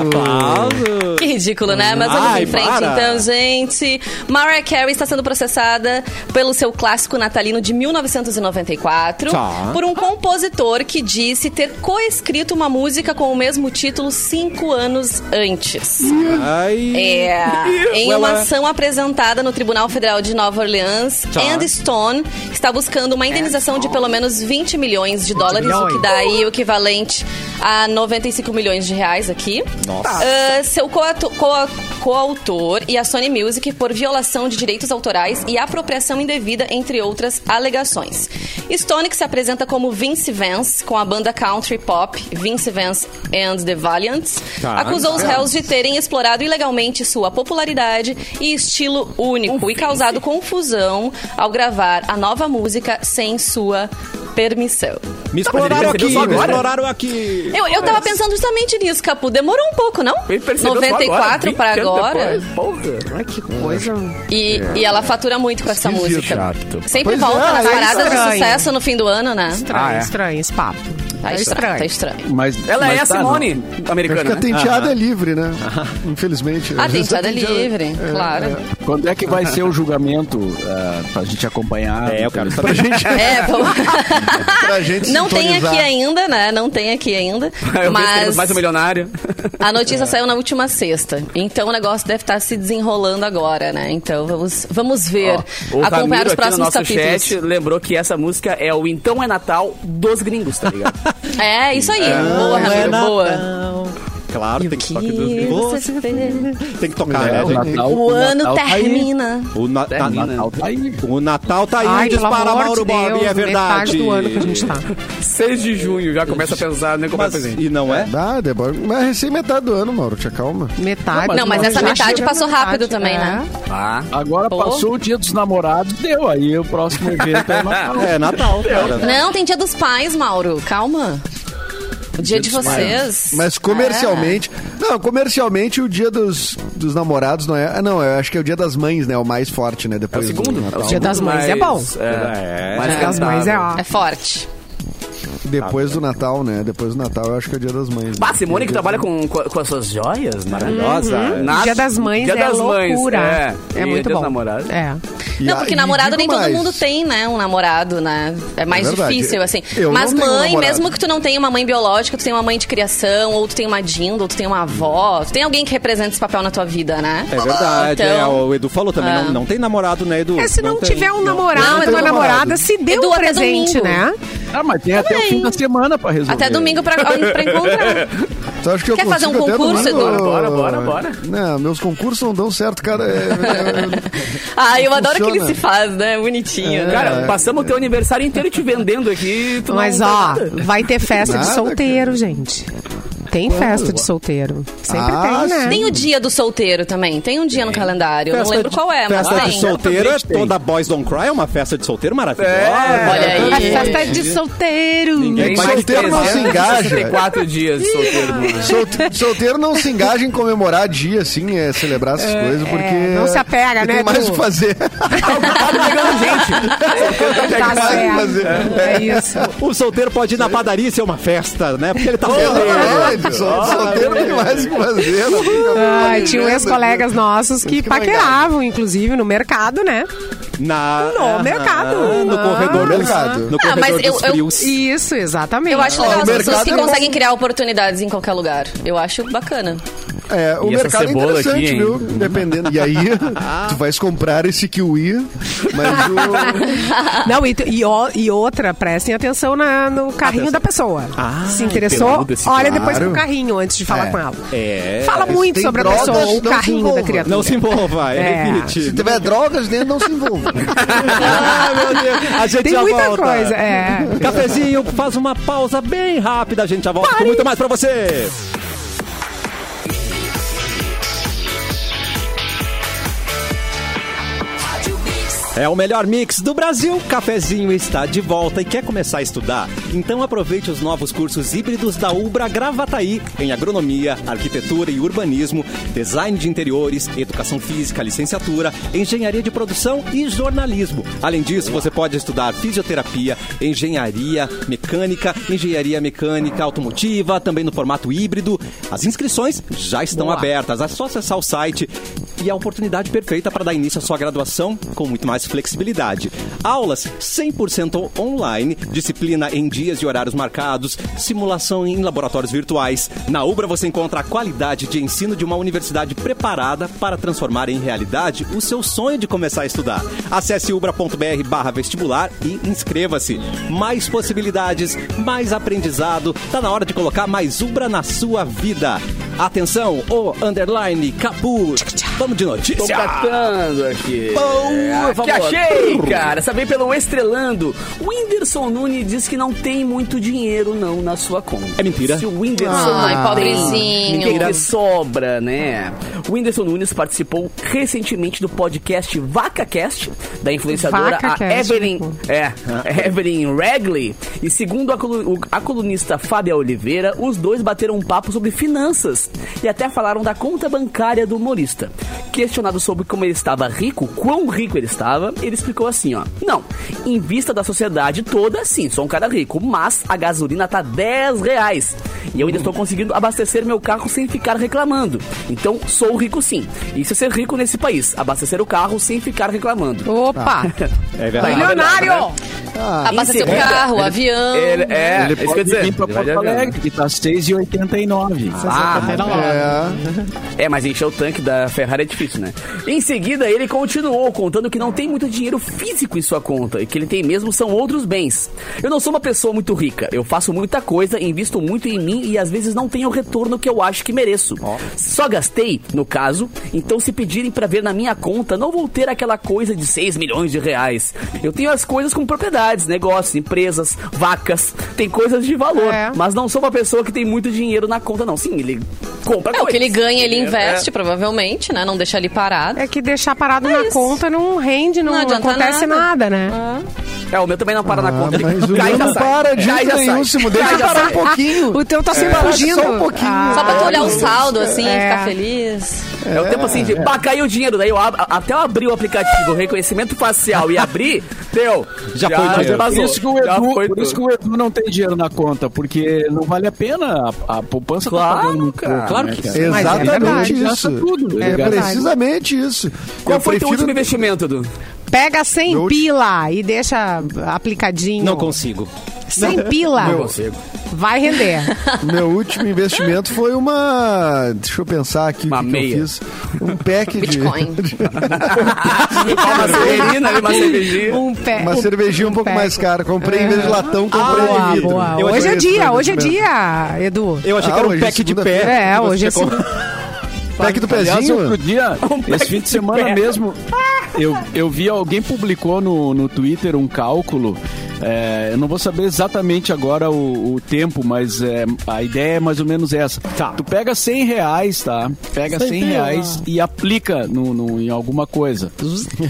Aplausos. Que ridículo, né? Mas vamos Ai, em frente, para. então, gente. Mariah Carey está sendo processada pelo seu clássico natalino de 1994 Tá. por um compositor que disse ter coescrito uma música com o mesmo título cinco anos antes. Ai. É, em uma ação apresentada no Tribunal Federal de Nova Orleans, Tá. Andy Stone está buscando uma indenização de pelo menos 20 milhões de dólares, o que milhões. dá aí o equivalente a 95 milhões de reais aqui. Nossa. Ah, seu coauto- coa- coautor e a Sony Music por violação de direitos autorais e apropriação indevida, entre outras alegações. Stone, que se apresenta como Vince Vance, com a banda country pop Vince Vance and the Valiants, Tá. acusou os réus de terem explorado ilegalmente sua popularidade e estilo único e causado confusão ao gravar a nova música sem sua permissão. Me Tá, exploraram aqui, me agora? exploraram aqui. Eu, eu tava pensando justamente nisso, Capu. Demorou um pouco, não? Ele percebeu só 94 agora, pra 20 anos agora. Porra. Ai, que coisa. E, e ela fatura muito com essa Esquisito. música. Chato. Sempre Pois volta é, nas é paradas de estranho. sucesso no fim do ano, né? Estranho, Ah, é. estranho esse papo. Tá Tá estranho, tá estranho. Mas, Ela mas é a tá, Simone americana, que a né? tenteada é livre, né? Infelizmente. Ah, tenteada a tenteada- livre, claro. não. Quando é que vai ser o julgamento ah, pra gente acompanhar? É, eu quero Pra saber. gente, É, vamos... pra gente Não tem aqui ainda, né? Não tem aqui ainda. Eu temos Mas mais um milionário. a notícia saiu na última sexta. Então o negócio deve estar se desenrolando agora, né? Então vamos, vamos ver. Ó, o acompanhar Ramiro os aqui no próximos nosso capítulos. chat lembrou que essa música é o Então é Natal dos gringos, tá ligado? É, isso aí. boa, Não é Ramiro, boa. Claro, E tem o que que você? Tem que tocar, É, né, o gente? Natal, O ano Natal tá termina. O, na- Termina. na- Natal tá aí. o Natal tá aí, Ai, dispara Mauro de Bob, é verdade. metade do ano que a gente tá. 6 de junho já começa a pensar nem comprar Mas, presente. e não é? Ah, depois, mas recém metade do ano, Mauro, te acalma. Metade. Não, mas do essa ano já metade passou metade, rápido também, é. né? Ah, Agora Pô. passou o dia dos namorados, deu. Aí o próximo evento é o Natal. É Natal, cara. Não, tem dia dos pais, Mauro. Calma. O dia de vocês. Mas comercialmente. Não, comercialmente o dia dos, dos namorados não é. ah, Não, eu acho que é o dia das mães, né? O mais forte, né? é o Depois segundo. do É o. Dia das Mães é mais- bom. É. mais Dia das rentável. mães é ó. É forte. Depois do Natal, né? Depois do Natal eu acho que é o dia das mães. Bah, né? Simone que trabalha com, com, com as suas joias, maravilhosa. Uhum. Dia das Mães Dia é das Mães, loucura. é. É E muito bom. namorados. É. Não, porque namorado nem todo mais, mundo tem, né? Um namorado, né? É mais É difícil, assim. Eu Mas não mãe, namorado. mesmo que tu não tenha uma mãe biológica, tu tem uma mãe de criação, ou tu tem uma dinda, ou tu tem uma avó, tu tem alguém que representa esse papel na tua vida, né? É verdade, Então, é, o Edu falou também, Ah. não, não tem namorado, né, Edu? É, se não, tem. tiver um Não. namorado Não, uma namorada, se dê Edu, um presente, né? Ah, mas tem até o fim da semana pra resolver. Até domingo pra, pra encontrar. Tu acha que eu Quer fazer um concurso, domingo? Edu? Bora, bora, bora. Não, meus concursos não dão certo, cara. É, é- Ah, eu adoro que ele Funciona. se faz, né? Bonitinho. né? Cara, passamos o teu aniversário inteiro te vendendo aqui. Tu Mas não ó, nada. vai ter festa de Nada, solteiro, gente. Tem festa de solteiro. Sempre Ah, tem, né? Tem o dia do solteiro também. Tem um dia no calendário. Eu não lembro de- qual é, mas Festa de tem. solteiro é Certamente tem. toda Boys Don't Cry, é uma festa de solteiro maravilhosa. É, Olha aí. A festa de solteiro. Tem Mas mais solteiro não se engaja. 364 dias de solteiro. Solte- solteiro não se engaja em comemorar dia, assim, é celebrar essas coisas, porque. não se apega, né, Tem mais o que fazer. Tá pegando gente. Tá fazer. certo. É isso. O solteiro pode ir na padaria e ser uma festa, né? Porque ele tá solteiro. Sol- solteiro tem mais o que fazer. não Ai, tinha uns planejando. colegas nossos que que não paqueravam, inclusive, no mercado, né? Na, No mercado. No Ah. corredor dos, Mercado. no Ah, corredor mas eu- dos eu- frios. Isso, exatamente. Eu acho legal as pessoas que é conseguem criar oportunidades em qualquer lugar. Eu acho bacana. É, o E mercado é interessante, aqui, hein? viu? Dependendo. E aí, tu vais comprar esse kiwi, mas o. Não, e, e, e outra, prestem atenção na- no carrinho da pessoa. Ah, Se interessou, olha claro. depois pro carrinho antes de falar É. com ela. É. Fala muito tem sobre a drogas, pessoa, não o se carrinho da envolva. criatura. Não se envolva, É. evite. Se tiver drogas dentro, não se envolva. Ah, meu Deus. A gente Tem já muita volta. coisa, é. Cafezinho, faz uma pausa bem rápida. A gente já volta com muito mais pra você. É o melhor mix do Brasil. Cafezinho está de volta e quer começar a estudar? Então aproveite os novos cursos híbridos da Ubra Gravataí em agronomia, arquitetura e urbanismo, design de interiores, educação física, licenciatura, engenharia de produção e jornalismo. Além disso, você pode estudar fisioterapia, engenharia mecânica, engenharia mecânica automotiva, também no formato híbrido. As inscrições já estão abertas. É só acessar o site e a oportunidade perfeita para dar início à sua graduação com muito mais flexibilidade. Aulas 100% online, disciplina em dias e horários marcados, simulação em laboratórios virtuais. Na Ubra você encontra a qualidade de ensino de uma universidade preparada para transformar em realidade o seu sonho de começar a estudar. Acesse ubra.br barra vestibular e inscreva-se. Mais possibilidades, mais aprendizado. Tá na hora de colocar mais Ubra na sua vida. Atenção, o underline Capu. Vamos de Tô notícia. catando aqui. Boa, que vamos achei, cara. Saber pelo Estrelando. O Whindersson Nunes diz que não tem muito dinheiro, não, na sua conta. É mentira. Se o Whindersson Ai, não pobrezinho. que sobra, né? O Whindersson Nunes participou recentemente do podcast VacaCast, da influenciadora a VacaCast, Evelyn, tipo. é, Evelyn Regley. E segundo a, colu- a colunista Fábia Oliveira, os dois bateram um papo sobre finanças e até falaram da conta bancária do humorista. Questionado sobre como ele estava rico, quão rico ele estava, ele explicou assim, ó. Não, em vista da sociedade toda, sim, sou um cara rico, mas a gasolina tá 10 reais. E eu ainda estou conseguindo abastecer meu carro sem ficar reclamando. Então, sou rico sim. Isso é ser rico nesse país, abastecer o carro sem ficar reclamando. Opa! É verdade. Milionário! Ah, Abastecer o carro, o ele- avião. Ele, é, Ele isso pode quer dizer. vir pra Porto. Alegre, que tá 6,89. Ah, é. É, mas encher o tanque da Ferrari é difícil, né? Em seguida, ele continuou contando que não tem muito dinheiro físico em sua conta e que ele tem mesmo são outros bens. Eu não sou uma pessoa muito rica, eu faço muita coisa, invisto muito em mim e às vezes não tenho o retorno que eu acho que mereço. Só gastei, no caso, então se pedirem pra ver na minha conta, não vou ter aquela coisa de 6 milhões de reais. Eu tenho as coisas com propriedades, negócios, empresas, vacas, tem coisas de valor, É. mas não sou uma pessoa que tem muito dinheiro na conta, não. Sim, ele compra É, o que ele ganha, ele É, investe, provavelmente, né? Não deixa ali parado. É que deixar parado É na isso. conta não rende, não, Não acontece nada. nada, né? Ah. É, o meu também não para na Ah, conta. ele mas o meu não sai. para de Cai nenhum. Cai Deixa parar sai. um pouquinho. O teu tá sempre fugindo. só um pouquinho. Ah. Só pra tu olhar o É. saldo, assim, É. ficar feliz. É o tempo assim de, pá, caiu o dinheiro. Daí eu abro, até eu abrir o aplicativo, o reconhecimento facial e abrir, deu. Já foi Mas dinheiro. é por isso, que o Já Edu, foi por isso que o Edu não tem dinheiro na conta, porque não vale a pena. A, a poupança Claro, tá pagando muito cara. Claro né, que sim. Mas é Exatamente verdade. isso. Tudo, É gasta. precisamente isso. Qual Eu foi teu prefiro- último investimento, Edu? Pega 100 Meu- pila e deixa aplicadinho. Não consigo. 100 pila. Consigo. Vai render. Meu último investimento foi uma. Deixa eu pensar aqui Uma o que, que meia. eu fiz. Um pack de. Bitcoin. uma cervejinha, uma cervejinha. Um pé. Uma cervejinha um pouco pé. mais cara. Comprei em vez de latão, comprei Boa, de vidro. boa. Eu Hoje achei é dia, hoje é dia, Edu. Eu achei Ah, que era um hoje, pack de pé. É, que hoje é tinha segunda- Pack do Aliás, pezinho? outro dia, esse fim de semana mesmo, eu, eu vi alguém publicou no, no Twitter um cálculo. É, eu não vou saber exatamente agora o, o tempo, mas é, a ideia é mais ou menos essa. Tá. Tu pega 100 reais, tá? Pega 100 pila. reais e aplica no, no- em alguma coisa.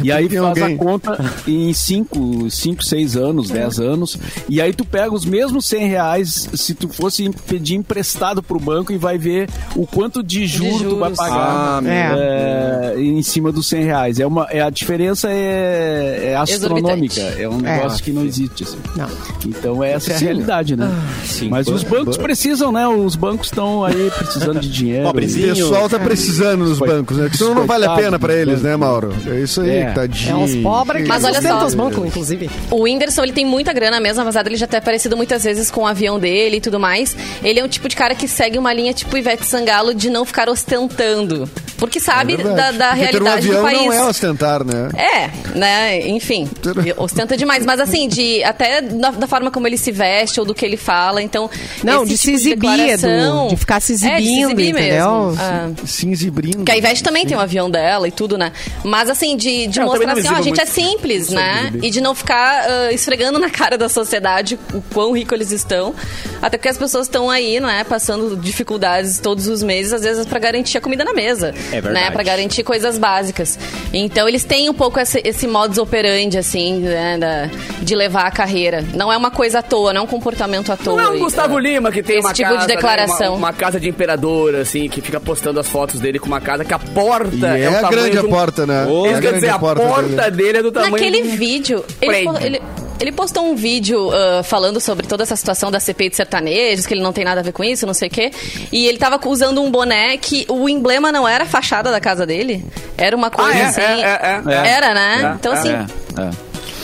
E aí faz alguém. a conta em 5, 5, 6 anos, 10 anos. E aí tu pega os mesmos 100 reais se tu fosse pedir emprestado pro banco e vai ver o quanto de juro tu vai juros. pagar Ah, meu é, em cima dos 100 reais. É uma, é, a diferença é, é astronômica. É um negócio que não existe. Assim. Não. Então essa é a realidade, né? sim. Mas os bancos ban- precisam, né? Os bancos estão aí precisando de dinheiro. O pessoal tá precisando nos bancos, né? Porque senão não vale a pena pra eles, né, Mauro? É isso aí, É. tadinho. É uns pobres que Mas olha só. os bancos, inclusive. O Whindersson, ele tem muita grana mesmo, apesar dele já ter aparecido muitas vezes com o avião dele e tudo mais. Ele é um tipo de cara que segue uma linha tipo Ivete Sangalo de não ficar ostentando. Porque sabe É da, da Porque ter um realidade do avião país. não é ostentar, né? É, né? Enfim, ostenta demais. Mas assim, de até da, da forma como ele se veste ou do que ele fala. Então. Não, de se tipo exibir, declaração- Edu, de ficar se É, de exibindo, exibir entendeu? mesmo. Ah. Cinzibrindo. Porque a Ivete também tem o avião dela e tudo, né? Mas assim, de, de também mostrar não assim, ó, a gente é muito. simples, né? E de não ficar ah, esfregando na cara da sociedade o quão rico eles estão. Até porque as pessoas estão aí, né, passando dificuldades todos os meses, às vezes pra garantir a comida na mesa. É verdade. Né? Pra garantir coisas básicas. Então eles têm um pouco esse, esse modus operandi, assim, né, da- de levar a carreira. Não é uma coisa à toa, não é um comportamento à toa. Não é o E, Gustavo ah, Lima que tem esse uma tipo casa, de né, declaração. uma, uma casa de imperador, assim, que fica postando as fotos dele com uma casa que a porta E é, é o a grande de a porta, né? Isso É a quer grande dizer, a a porta dele. dele é do tamanho Naquele de um vídeo, ele, prédio. po- ele, ele postou um vídeo ah, falando sobre toda essa situação da CPI de sertanejos, que ele não tem nada a ver com isso, não sei o quê. E ele tava usando um boné que o emblema não era a fachada da casa dele. Era uma coisa Ah, é? assim. É, é, é. Era, né? É, então, é. assim. É, é.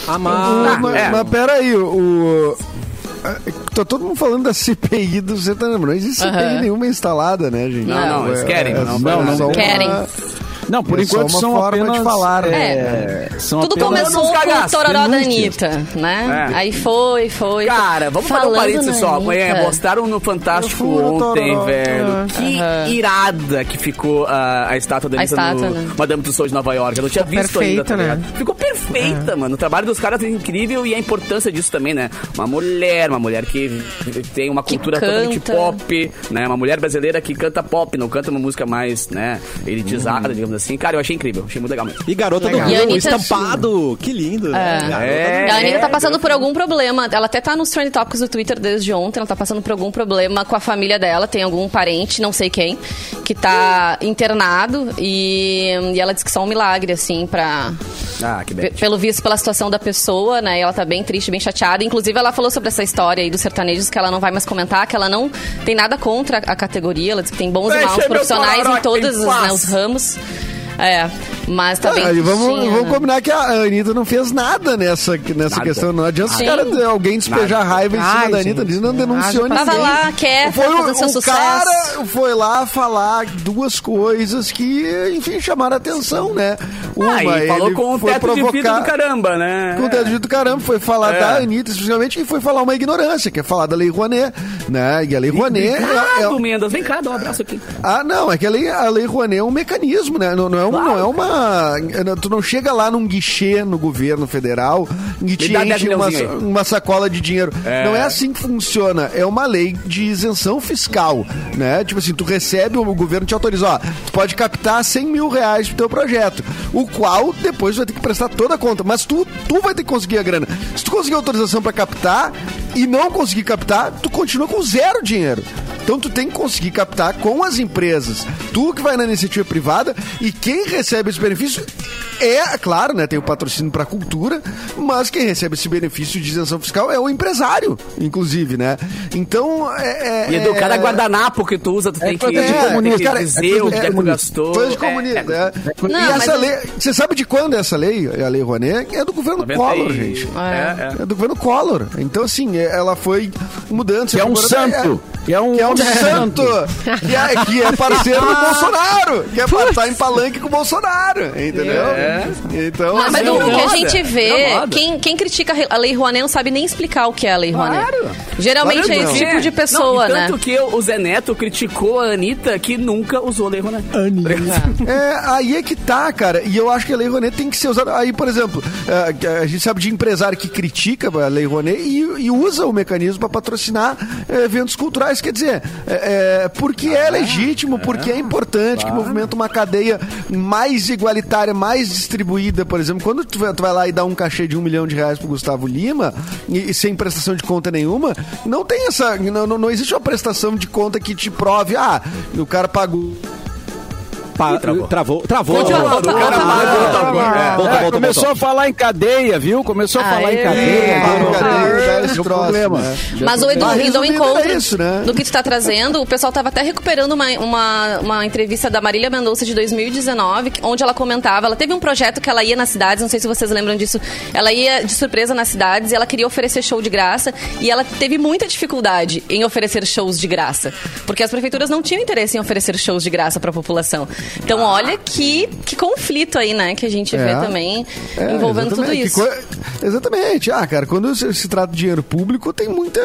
Ah, mas... Ah, mas, é. mas peraí, o. Tá todo mundo falando da CPI do sertanejo. Não existe CPI Aham. nenhuma instalada, né, gente? Não, não, eles querem, É, não, só- não, só uma- Querem. Não, por É enquanto são forma de apenas, falar, né? é, são Tudo apenas- começou com o tororó da. Anitta, né? É. Aí foi, foi. Cara, vamos fazer um Falando parênteses só. Amanhã Anitta. postaram no Fantástico ontem, velho. Que Aham. irada que ficou a, a estátua da A Anitta estátua, no né? Madame Tussauds de Nova York. Eu não tinha Ficou visto ainda, tá perfeita, ligado? né? Ficou perfeita, mano. O trabalho dos caras é incrível e a importância disso também, né? Uma mulher, uma mulher que tem uma cultura totalmente canta. pop, né? Uma mulher brasileira que canta pop, não canta uma música mais, né, elitizada, digamos assim. Cara, eu achei incrível. Achei muito legal mesmo. E garota Legal. do E Rio, Anitta- estampado. Que lindo, né? É. Garota É. A Anitta tá passando por algum problema. Ela até tá nos trend topics do Twitter desde ontem. Ela tá passando por algum problema com a família dela. Tem algum parente, não sei quem, que tá internado. E, e ela diz que só um milagre, assim, pra. Ah, que bem. Pelo visto, pela situação da pessoa, né? E ela tá bem triste, bem chateada. Inclusive, ela falou sobre essa história aí dos sertanejos que ela não vai mais comentar, que ela não tem nada contra a categoria. Ela diz que tem bons e Deixa maus meu profissionais em todos os, né, os ramos. É. Mas tá bem Ah, e vamos, vamos né? combinar que a Anitta não fez nada nessa, nessa Nada. questão. Não adianta os caras, alguém despejar raiva em cima Ai, da Anitta. gente. Não denunciou ninguém. Tava lá, quieta, Foi o, fazendo seu o sucesso. cara foi lá falar duas coisas que, enfim, chamaram a atenção, né? Ah, falou ele com um foi teto de vidro provocar- do caramba, né? com o teto de vidro do caramba, foi falar É. da Anitta, especialmente, e foi falar uma ignorância, que é falar da Lei Rouanet, né? E a Lei Rouanet é, é- Ah, do Mendes, vem cá, dá um abraço aqui. ah, não, é que a lei, a lei Rouanet é um mecanismo, né? Não, não é, um- não é uma. Tu não chega lá num guichê no governo federal e te dá 10 enche uma, uma sacola de dinheiro. É. Não é assim que funciona. É uma lei de isenção fiscal, né? Tipo assim, tu recebe, o governo te autoriza, ó, tu pode captar 100 mil reais pro teu projeto, o qual depois vai ter que prestar toda a conta. Mas tu, tu vai ter que conseguir a grana. Se tu conseguir autorização pra captar e não conseguir captar, tu continua com zero dinheiro. Então tu tem que conseguir captar com as empresas. Tu que vai na iniciativa privada e quem recebe esse benefício é, claro, né, tem o patrocínio para a cultura, mas quem recebe esse benefício de isenção fiscal é o empresário, inclusive, né? Então, é... é E do é- cada guardanapo que tu usa, tu tem que, coisa de tem que comunista, cara, é dizer o de que é gastou. Coisa de É, comunista, é, né? Não, e essa eu- lei, você sabe de quando é essa lei, a lei Rouanet? É do governo 90 Collor, gente. É, é. É do governo Collor. Então, assim, é- ela foi mudando. Que é um santo. Que é um, que é um santo, que é, que é parceiro do Bolsonaro, que é para estar em palanque com o Bolsonaro, entendeu? É. Então, Mas assim, o que a moda, gente é vê, moda. quem, quem critica a Lei Rouanet não sabe nem explicar o que é a Lei Rouanet. Claro. Geralmente Claro é esse não. tipo de pessoa, não, e né? tanto que o Zé Neto criticou a Anitta que nunca usou a Lei Rouanet. É, aí é que tá, cara. E eu acho que a Lei Rouanet tem que ser usada. Aí, por exemplo, é, a gente sabe de empresário que critica a Lei Rouanet e, e usa o mecanismo para patrocinar é, eventos culturais. Quer dizer, é, é, porque é legítimo, porque é importante que movimenta uma cadeia mais igualitária, mais distribuída. Por exemplo, quando tu vai, tu vai lá e dá um cachê de um milhão de reais pro Gustavo Lima e, e sem prestação de conta nenhuma, não tem essa. Não, não, não existe uma prestação de conta que te prove, ah, o cara pagou. Pa- travou. travou. É. É, voltou, começou a falar em cadeia, viu? Começou a falar em cadeia. É? Mas o Edu, indo ao resumindo, encontro isso, né? do que tu tá trazendo, o pessoal tava até recuperando uma, uma, uma entrevista da Marília Mendonça de 2019, que- onde ela comentava, ela teve um projeto que ela ia nas cidades, não sei se vocês lembram disso, ela ia de surpresa nas cidades e ela queria oferecer show de graça e ela teve muita dificuldade em oferecer shows de graça, porque as prefeituras não tinham interesse em oferecer shows de graça para a população. Então, olha que, que conflito aí, né, que a gente vê É. também É, envolvendo tudo isso. Coi- Exatamente. Ah, cara, quando se, se trata de dinheiro público, tem muita.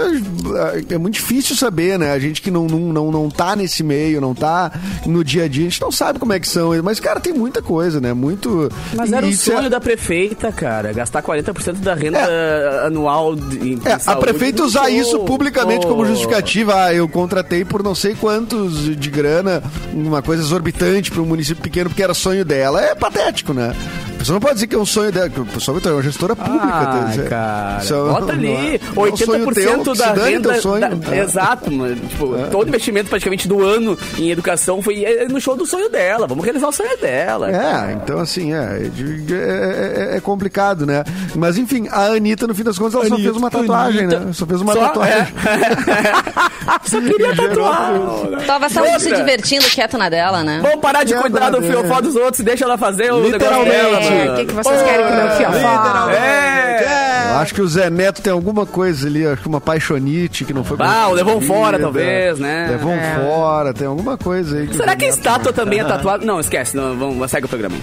É muito difícil saber, né? A gente que não, não, não, não tá nesse meio, não tá no dia a dia, a gente não sabe como é que são. Mas, cara, tem muita coisa, né? Muito. Mas era o isso é- sonho da prefeita, cara. Gastar 40% da renda anual de, em É, a saúde. prefeita usar Pô, isso publicamente como pô. justificativa. Ah, eu contratei por não sei quantos de grana, uma coisa exorbitante para um município pequeno, porque era sonho dela. É patético, né? Pessoa não pode dizer que é um sonho dela. que A pessoa é uma gestora pública. Ah, Isso é- cara. isso é- Bota é- ali. não é um sonho 80% teu, que da renda. teu sonho. da- É. Exato, mano. Tipo, todo investimento praticamente do ano em educação foi é, no show do sonho dela. Vamos realizar o sonho dela. É, então assim, é, é é, é- é complicado, né? Mas enfim, a Anitta, no fim das contas, ela só Anitta, fez uma tatuagem, Anitta. né? Só fez uma Só, tatuagem. é. Só queria tatuar. Tava só Outra. se divertindo quieto na dela, né? Vamos parar de É cuidar do fiofó dos outros e deixa ela fazer o negócio Literalmente. dela, É, o que, que vocês querem com o meu fiofó? É. Eu acho que o Zé Neto tem alguma coisa ali, acho que uma paixonite que não foi Ah, o levou conseguida. fora, talvez, né? Levou um fora, tem alguma coisa aí. Será o que a estátua também é tatuada? Não, esquece, não, vamos, segue o programa.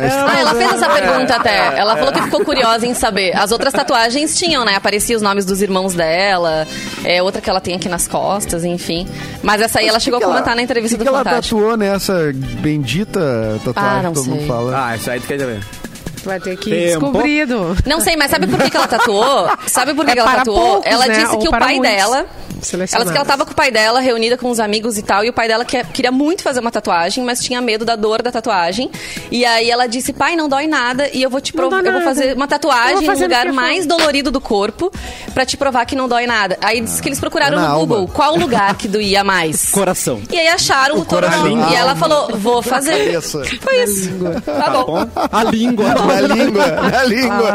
É, Ah, ela fez essa pergunta até. Ela falou que ficou curiosa em saber. As outras tatuagens tinham, né? Aparecia os nomes dos irmãos dela. É outra que ela tem aqui nas costas, enfim. Mas essa aí ela chegou que a ela- comentar na entrevista que do que ela Fantástico. tatuou nessa bendita tatuagem Ah, não que todo mundo sei. fala? Ah, isso aí tu quer ver. Vai ter que Tempo. ir descobrido. Não sei, mas sabe por que, que ela tatuou? Sabe por que, É que ela tatuou? poucos, ela né? disse Ou que o pai muitos dela. Ela selecionados. disse que ela tava com o pai dela, reunida com os amigos e tal, e o pai dela que- queria muito fazer uma tatuagem, mas tinha medo da dor da tatuagem. E aí ela disse: pai, não dói nada, e eu vou te provar. Eu vou fazer uma tatuagem fazer no lugar mais faço." dolorido do corpo pra te provar que não dói nada. Aí disse que eles procuraram É na no alma. Google qual lugar que doía mais. Coração. E aí acharam o, coração. coração. E ela falou: vou fazer. Cabeça. Foi isso. Tá bom. A língua. Na língua, na língua.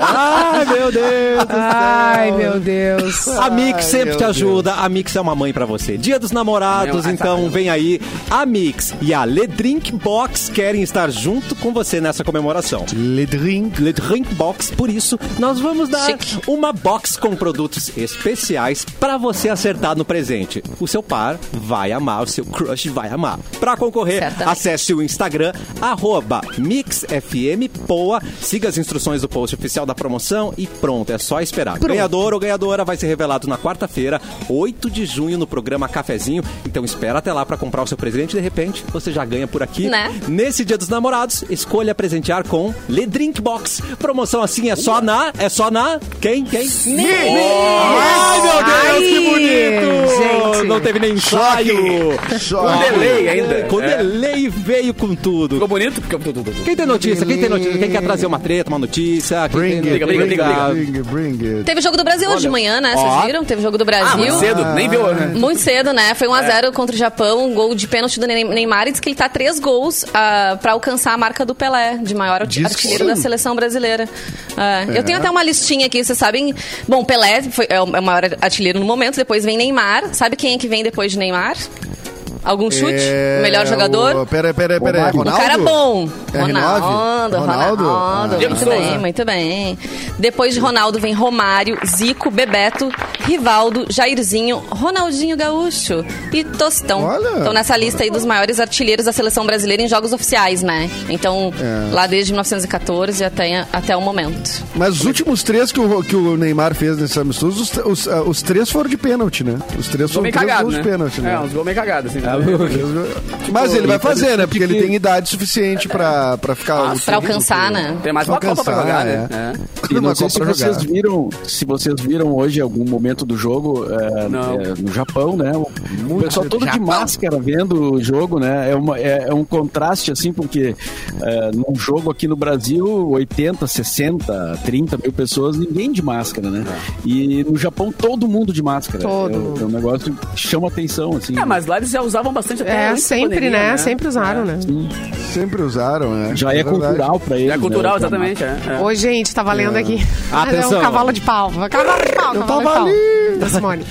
Ai, meu Deus. Ai, meu Deus. A Mix sempre te Deus. ajuda, a Mix é uma mãe pra você. Dia dos namorados, Meu, então azar. vem aí. A Mix e a Le Drink Box querem estar junto com você nessa comemoração. Le drink. Le Drink Box, por isso, nós vamos dar Chique. uma box com produtos especiais pra você acertar no presente. O seu par vai amar, o seu crush vai amar. Pra concorrer, Certamente. acesse o Instagram, arroba MixFMPoa, siga as instruções do post oficial da promoção e pronto, é só esperar. Ganhador ou ganhadora vai ser revelado na quarta-feira, 8 de junho, no programa Cafezinho. Então espera até lá pra comprar o seu presente, de repente você já ganha por aqui. Né? Nesse Dia dos Namorados, escolha presentear com Le Drink Box. Promoção assim é só na, é só na, quem, quem? Ai, meu Deus, Ai, que. Não teve nem ensaio. Choque. Com delay ainda. Com É. delay veio com tudo. Ficou bonito? Quem tem notícia? Quem tem notícia? Quem quer trazer uma treta, uma notícia? Quem Bring tem... it, bring bring it, bring it. Teve jogo do Brasil hoje de manhã, né? Vocês viram? Teve jogo do Ah, Brasil. muito cedo. Nem viu, né? Muito cedo, né? Foi 1x0 contra o Japão, um gol de pênalti do Ney- Neymar e diz que ele tá três gols ah, pra alcançar a marca do Pelé, de maior Diz artilheiro sim. da seleção brasileira. Ah, Eu tenho até uma listinha aqui, vocês sabem. Bom, Pelé foi, é o é o maior artilheiro no momento, depois vem Neymar. Sabe quem é que vem depois de Neymar? Algum chute? É, o melhor jogador? O, pera, pera, pera. Romário. Ronaldo? O cara bom. É Ronaldo, R9? Ronaldo. Ronaldo? Diego muito bem, muito bem. Depois de Ronaldo vem Romário, Zico, Bebeto, Rivaldo, Jairzinho, Ronaldinho Gaúcho e Tostão. Olha. Estão nessa lista aí dos maiores artilheiros da seleção brasileira em jogos oficiais, né? Então, É. lá desde 1914 até, até o momento. Mas os últimos três que o, que o Neymar fez nesses amistosos, os, os, ah, os três foram de pênalti, né? Os três foram meio três cagado, gols né? de pênalti, né? É, uns gols meio cagados, assim. Mas ele vai fazer, né? Porque ele tem idade suficiente pra, pra ficar... o Pra tempo alcançar, né? Tem mais uma Copa pra Alcançar, jogar, né? é. É. E não sei se pra vocês jogar. viram, se vocês viram hoje algum momento do jogo é, Não. é, no Japão, né? O, o pessoal todo de Japão. máscara vendo o jogo, né? É, uma- é- é um contraste assim, porque é, num jogo aqui no Brasil, 80, 60, 30 mil pessoas, ninguém de máscara, né? E no Japão todo mundo de máscara. Todo é, é um negócio que chama atenção, assim. É, mas lá eles já usavam bastante até É, sempre, pandemia, né? Sempre usaram, né? Sempre usaram, né? Já é, verdade. cultural pra eles. É cultural, né? exatamente. É, é. Ô, gente, tava lendo aqui. Atenção. É um cavalo de pau. Cavalo de pau, Eu cavalo de tava pau. ali. Da Simone.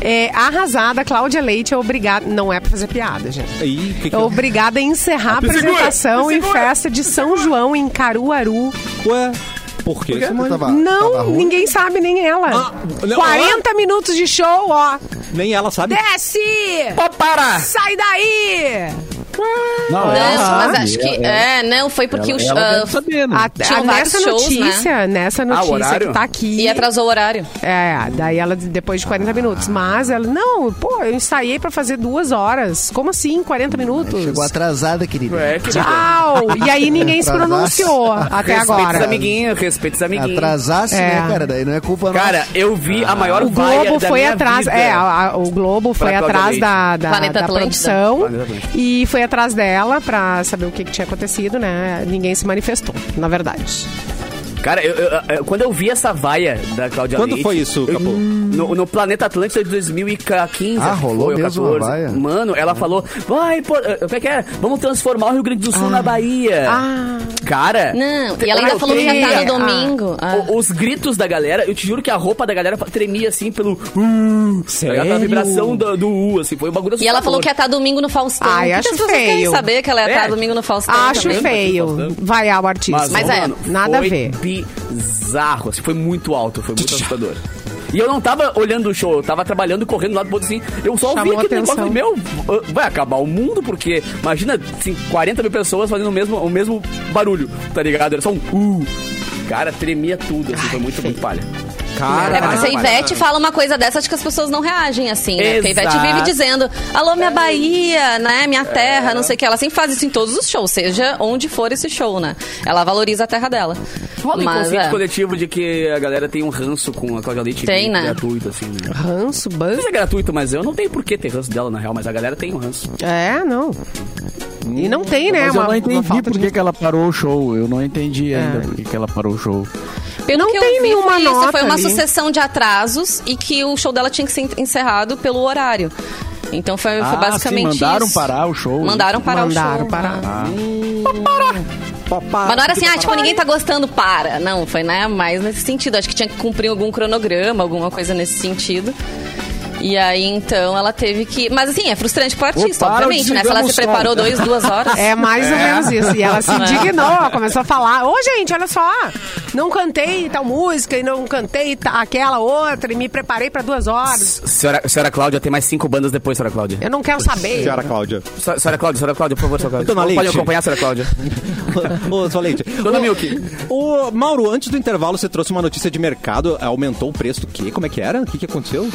É, arrasada, Cláudia Leite é obrigada. Não é pra fazer piada, gente. Ih, que que É obrigada a encerrar a segura, apresentação em segura. festa de São João, em Caruaru. Ué, por quê? Tava- tava não, ruim? ninguém sabe, nem ela. Ah, não, 40 minutos de show, ó. Nem ela sabe. Desce! Pode parar! Sai daí! Não, Não, ela mas acho que. ela- É, não, foi porque ela, o. ela ah, deve saber, né? A, a- vários nessa shows, notícia, nessa o notícia horário? que tá aqui. e atrasou o horário. É, daí ela, depois de 40 minutos. Mas ela, não, pô, eu ensaiei pra fazer duas horas. Como assim, 40 minutos? Chegou atrasada, querida. É, que Tchau! E aí ninguém se pronunciou até Respeita os agora. amiguinhos, respeita os amiguinhos. Atrasasse, É. né, cara? Daí não é culpa nossa. Cara, eu vi a maior O Globo foi atrás, vida. é, a- a- o Globo foi Pra atrás da, da, Planeta da produção e foi atrás dela pra saber o que, que tinha acontecido, né? Ninguém se manifestou, na verdade. Cara, eu- eu- eu- quando eu vi essa vaia da Cláudia Quando Leite, foi isso, eu- Capô? no, no Planeta Atlântida de 2015. Ah, rolou foi, mesmo uma vaia? Mano, ela falou, vai, pô, eh, como é que é? Vamos transformar o Rio Grande do Sul na Bahia. Ah. Cara... Não, e ela ainda falou que ia estar no domingo. Ah. O- Os gritos da galera, eu te juro que a roupa da galera tremia assim pelo. Uh, Sério? A vibração do, do U, assim, foi um bagulho E ela falou que ia estar domingo no Faustão. Ai, acho as pessoas querem feio. saber que ela ia estar É. domingo no Faustão Acho também? feio. Vai ao artista. Mas é, mano, nada a ver. Bizarro, assim, foi muito alto, foi muito assustador. E eu não tava olhando o show, eu tava trabalhando, correndo lá do outro assim. Eu só ouvi aquele negócio meu, vai acabar o mundo, porque imagina assim, 40 mil pessoas fazendo o mesmo, o mesmo barulho, tá ligado? Era só um uh. Cara, tremia tudo, assim, foi muito, muito palha. Cara, É porque se a Ivete fala uma coisa dessa, acho que as pessoas não reagem assim, né? Porque a Ivete vive dizendo, alô, minha Bahia, né? Minha terra, não sei o que. Ela sempre faz isso em todos os shows, seja onde for esse show, né? Ela valoriza a terra dela. Rola Mas, inconsciente é. coletivo de que a galera tem um ranço com a Cláudia Leite Tem, né? gratuito, assim, né? Ranço, Não ban. sei se é gratuito, mas eu não tenho por que ter ranço dela, na real, mas a galera tem um ranço. É, não. E não tem, né? Mas uma, eu não entendi por que, que ela parou o show. Eu não entendi ainda É. por que, que ela parou o show. Pelo Não que tem eu vi, nenhuma foi isso. nota Foi uma ali. sucessão de atrasos e que o show dela tinha que ser encerrado pelo horário. Então foi, foi Ah, basicamente sim, mandaram isso. parar o show. Mandaram parar Mandaram o show. parar. Ah. Mas não era assim, ah, tipo, ninguém tá gostando, para. Não, foi, né, mais nesse sentido. Acho que tinha que cumprir algum cronograma, alguma coisa nesse sentido. E aí, então, ela teve que. Mas assim, é frustrante pro artista, para, obviamente, né? Se ela se preparou dois, duas horas. É mais ou menos isso. E ela se indignou, começou a falar: Ô, gente, olha só, não cantei tal música e não cantei aquela outra e me preparei pra duas horas. Senhora, senhora Cláudia, tem mais cinco bandas depois, senhora Cláudia. Eu não quero saber. Senhora Cláudia. Se- Senhora Cláudia, senhora Cláudia, por favor, senhora Cláudia. Dona Pode Leite. acompanhar, senhora Cláudia. Ô, sua leite. Dona Milk. Ô, Mauro, antes do intervalo, você trouxe uma notícia de mercado. Aumentou o preço do quê? Como é que era? O que, que aconteceu?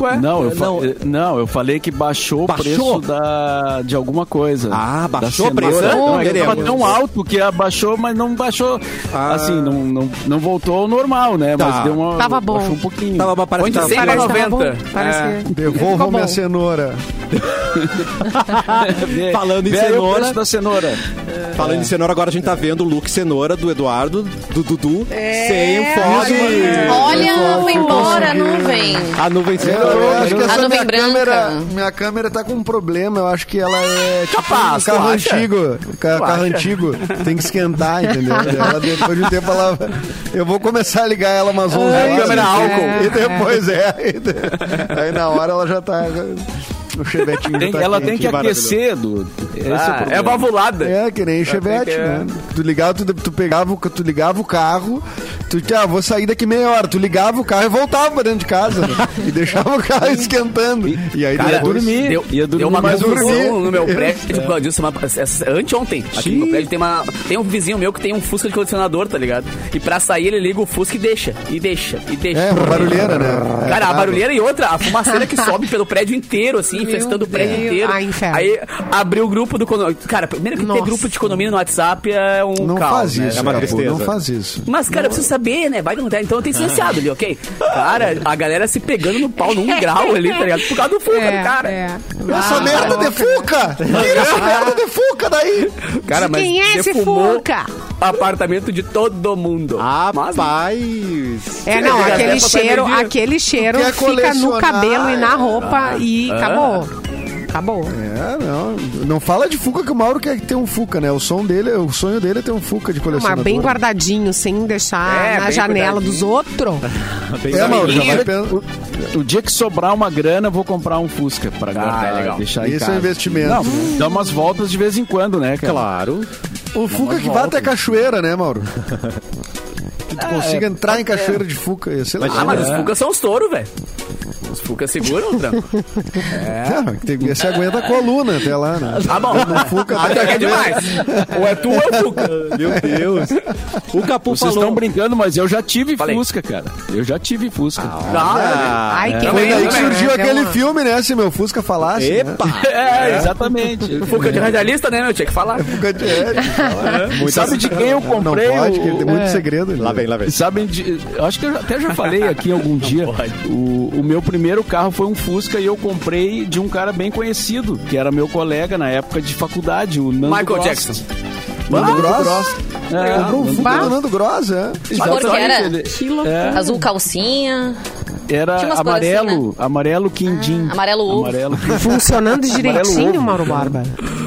Ué? Não, eu fa- Não. eh, não, eu falei que baixou, Baixou? o preço da, de alguma coisa. Ah, baixou o preço? Não, Não, ele tava tão alto que abaixou, mas não baixou. Ah. Assim, não, não, não voltou ao normal, né? Tá. Mas deu uma. Tava bom. Baixou um pouquinho. Tava, parece que tava- sempre Parece que tava 90. bom. Parece É. que- Devolvam minha bom. cenoura. Falando em vê aí o cenoura. preço da cenoura. Falando em cenoura, agora a gente tá vendo o look cenoura do Eduardo, do Dudu, É, sem o fog. Olha, foi embora a nuvem. A nuvem Eu, cenoura. acho que A essa nuvem minha branca. câmera, minha câmera tá com um problema. Eu acho que ela é tipo Capaz, um carro antigo. Carro acha? antigo. Tem que esquentar, entendeu? Ela, depois de um tempo ela. Eu vou começar a ligar ela umas 11 É, horas. câmera álcool. E depois é. Aí na hora ela já tá. O chevetinho Tem- tá ela quente. tem que aquecer, do. Esse é o Ah, problema. é valvulada. É, que nem chevette, que- né? Tu ligava, tu, tu pegava, o- tu ligava o carro, tu ah, vou sair daqui meia hora. Tu ligava o carro e voltava pra dentro de casa, né? E deixava o carro esquentando. E aí Cara, depois... dormir. Deu, Ia dormir deu uma mais confusão dormir. no meu prédio por causa disso. Uma, essa- anteontem, aqui no meu prédio, tem, uma, tem um vizinho meu que tem um Fusca de colecionador, tá ligado? E pra sair ele liga o Fusca e deixa, e deixa, e deixa. É, uma barulheira, né? Cara, É, a barulheira e outra, a fumaceira que sobe pelo prédio inteiro, assim, infestando o prédio inteiro. Ah, inferno. Aí abriu o grupo do condomínio. Cara, primeiro que ter Nossa. grupo de condomínio no WhatsApp é um Não caos, faz né? isso, É uma tristeza. Não faz isso. Mas, cara, eu preciso saber, né? Vai perguntar. Então tem silenciado ali, ok? Cara, a galera se pegando no pau num grau ali, tá ligado? Por causa do Fusca É, do cara. é. Essa Ah, merda de fuca! Tira essa merda de fuca daí! Cara, mas Quem é esse Fuca? apartamento de todo mundo. Mas, Rapaz. É, não, aquele cheiro, aquele cheiro Quer fica no cabelo e na é. roupa e acabou. Acabou. É, não. Não fala de fuca que o Mauro quer ter um fuca, né? O som dele, o sonho dele é ter um fuca de colecionador. Mas bem guardadinho, sem deixar É, na janela cuidadinho. dos outros. É, Mauro, já vai pensar. O dia que sobrar uma grana, eu vou comprar um Fusca pra guardar, é legal. deixar em Isso é investimento. Não, dá umas voltas de vez em quando, né, cara? Claro. O Fuca que vai até cachoeira, né, Mauro? Que tu consiga entrar em cachoeira de Fuca. Ser legal. Ah, mas os Fucas são os touros, velho. Os Fucas seguram o trampo. É, tem que se aguenta a coluna até lá, né? Tá bom. No Fuca que é demais. Ou é tu ou é o Fuca. Meu Deus. O Capu Vocês falou... estão brincando, mas eu já tive Falei. Fusca, cara. Eu já tive Fusca. Ah, Ai, quem Foi lembra, daí que surgiu né? aquele uma- filme, né? Se meu Fusca falasse. né? Epa! É, exatamente. Fuca de radialista, né, meu? Tinha que falar. Fuca de é, Sabe de quem eu Não comprei? pode, o- que ele tem muito é. segredo. Lá vem, lá vem. Sabem de. eu Acho que eu até já falei aqui algum dia. O, o meu primeiro carro foi um Fusca e eu comprei de um cara bem conhecido, que era meu colega na época de faculdade, o Nando Michael Gross. Jackson. Nando Gross. É, Comprou um Fuca Bah. do Nando Gross, é. Que cor que era? ele- é, Azul calcinha. era amarelo, assim, né? amarelo quindim. Ah, amarelo ovo. Amarelo Funcionando direitinho. Mauro Barba.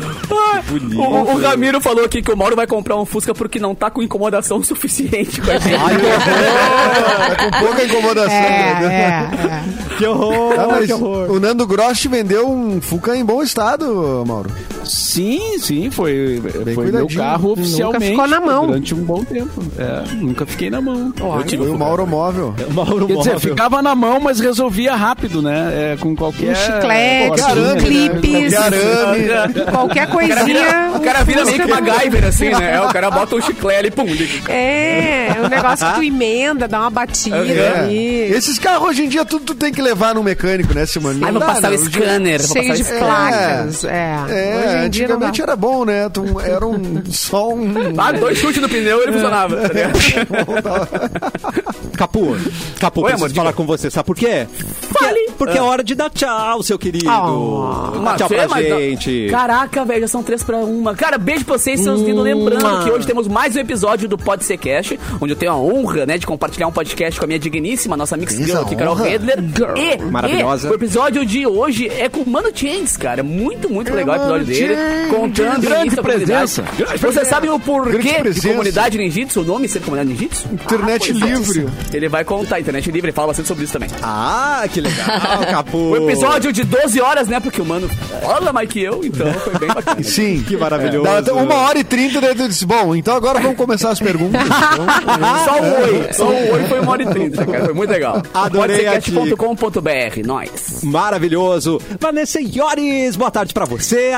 O, o Ramiro falou aqui que o Mauro vai comprar um Fusca porque não tá com incomodação suficiente com a gente. É com pouca incomodação. É, né? é, é. Que horror, Ah, que horror. o Nando Gross te vendeu um Fuca em bom estado, Mauro. Sim, sim, foi, foi meu carro oficialmente. ficou na mão. Durante um bom tempo. É, nunca fiquei na mão. Olha. Foi o Mauro Móvel. Mauro Quer dizer, Móvel. ficava na mão, mas resolvia rápido, né? É, com qualquer. Um chiclete, um arame, clipes, Qualquer arame. qualquer coisinha. O cara vira meio que MacGyver, assim, né? É, O cara bota um chiclete ali, pum, liga. É, é um negócio que tu emenda, dá uma batida É. ali. Esses carros hoje em dia tudo tu tem que levar no mecânico, né, Simone? Não vou dá, passar o né? scanner. vou Cheio passar de o placas. É, É, Hoje em dia não dá. antigamente era bom, né? Tu, era um, só um... Ah, dois chutes no pneu ele funcionava. tá ligado? Capu, Capu, Oi, preciso amor, falar diga. com você. Sabe por quê? Fale. Porque é hora de dar tchau, seu querido. Oh. Dá tchau pra gente. Caraca, velho, já são três pra uma. Cara, beijo pra vocês, seus lindos. Lembrando que hoje temos mais um episódio do Pode Ser Cast, onde eu tenho a honra, né, de compartilhar um podcast com a minha digníssima, nossa mix girl aqui, Carol. Redler. E, Maravilhosa. e o episódio de hoje é com o Mano Chance, cara. Muito, muito legal o episódio dele. Chance. Contando Grande presença. comunidade. Vocês sabem o Grande porquê de comunidade ninjitsu? O nome ser comunidade ninjitsu? Internet Ah, é. livre. Ele vai contar, internet livre, ele fala bastante sobre isso também. Ah, que legal. Capu. O episódio de 12 horas, né? Porque o mano fala mais que eu, então foi bem bacana. Sim. Que maravilhoso. Uma hora e trinta, daí tu disse, bom, então agora vamos começar as perguntas. Só o oi. Só o oi foi uma hora e trinta, cara. Foi muito legal. Adorei a Podcast.com.br, nós. Maravilhoso. Vanessa Iores, boa tarde pra você.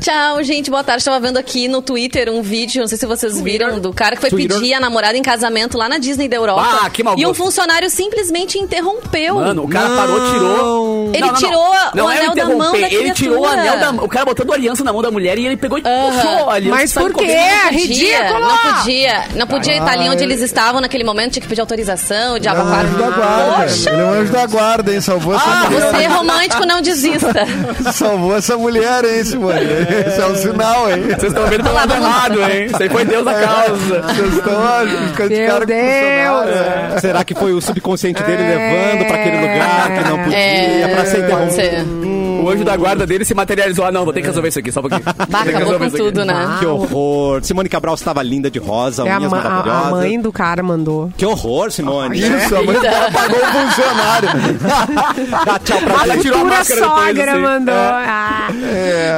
Tchau, gente. Boa tarde. Estava vendo aqui no Twitter um vídeo, não sei se vocês viram, do cara que foi Twitter. pedir a namorada em casamento lá na Disney da Europa. Ah, que mau E um funcionário simplesmente interrompeu. Mano, o cara parou, tirou. Ele tirou o Não é anel da mão da Ele tirou o anel da. O cara botando aliança na mão da mulher e ele pegou e Aham. puxou a aliança. Mas por quê? É Não podia, ridículo! Não podia. Não podia estar ali onde eles estavam naquele momento, tinha que pedir autorização, o diabo é anjo da guarda. Poxa! Ele é um anjo da guarda, hein? Salvou essa Ah, mulher. você é romântico, não desista. Salvou essa mulher, hein, Simone? Esse é um sinal, hein? Vocês estão vendo pelo lado errado, hein? Isso aí foi Deus na causa. Vocês estão ficando de Meu cara com o Deus. É. Será que foi o subconsciente dele levando pra aquele lugar que não podia É, pra ser interrompido? O anjo da guarda dele se materializou. Ah, não, vou ter que resolver isso aqui, só um pouquinho. Bah, acabou resolver com tudo, né? Que horror. Simone Cabral estava linda de rosa, É a, unhas a- a maravilhosas. mãe do cara mandou. Que horror, Simone. Isso, a mãe do cara pagou o funcionário. Dá tchau pra A gente. tirou a futura máscara depois, sogra assim. mandou. Ah.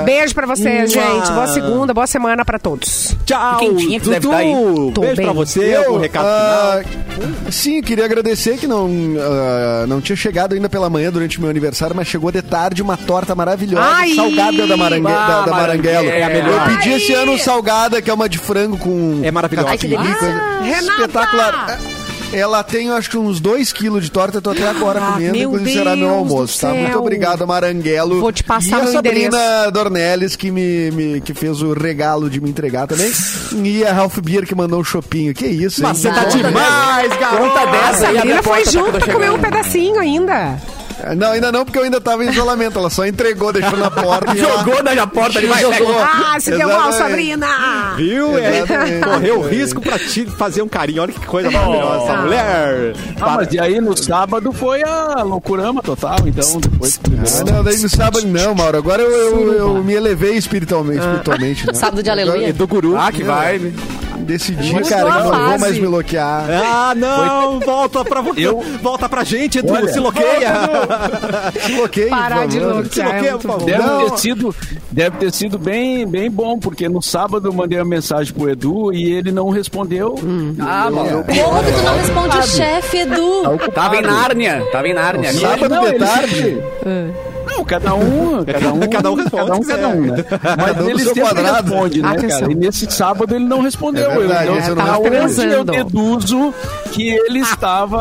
Beijo pra vocês, gente. Boa segunda, boa semana pra todos. Tchau, quentinha que deve Dudu. estar aí. Tô Beijo bem. pra você. Algum recado ah, final? Sim, queria agradecer que não, ah, não tinha chegado ainda pela manhã durante o meu aniversário, mas chegou de tarde uma torta maravilhosa, Ai! salgada da, Marangue, Ah, da, da Maranguelo. É a melhor. Eu pedi esse ano salgada, que é uma de frango com... É maravilhosa. Ai, que delícia. coisa Renata! Ela tem, acho que uns 2 quilos de torta, eu tô até agora Ah, comendo, meu inclusive será meu almoço, tá? Muito obrigado, Maranguelo. Vou te passar e a Sabrina Dornelles, que me, me- que fez o regalo de me entregar também. E a Ralph Beer, que mandou um chopinho. Que isso, hein? Mas você tá demais, garota. A dessa abre Sabrina a foi junto comer um pedacinho ainda. Não, ainda não, porque eu ainda tava em isolamento. Ela só entregou, deixou na porta. e ela- Jogou na porta ali, vai, Jogou. Ah, se deu mal. Sabrina! Viu? É, Exatamente. correu o risco pra te fazer um carinho. Olha que coisa maravilhosa essa mulher. Ah, mas e aí no sábado foi a loucurama total, então depois... Ah, não, daí no sábado não, Mauro. Agora eu, eu, eu me elevei espiritualmente, espiritualmente né? Sábado de aleluia. E do guru. Ah, que vai. Decidi, Mudou cara, que não vou mais me bloquear. Ah, não! Volta pra você. Eu- Volta pra gente, Edu. Olha. Se loqueia. Bloqueei, Parar por de bloquear. bloqueia, é por favor. Deve Não. ter, sido, deve ter sido bem, bem bom, porque no sábado eu mandei uma mensagem pro Edu e ele não respondeu. Ah, mano. Como que tu não responde o chefe, Edu? Tava em Nárnia. Tava em Nárnia. Ele- Sábado não, de ele tarde? sempre- Não, cada um, cada um, Cada um responde cada um, cada um, né? Mas Cada um ele seu sempre quadrado. responde, né, Atenção. cara? E nesse sábado ele não respondeu. É verdade, eu, eu não aonde respondi. eu deduzo que ele estava...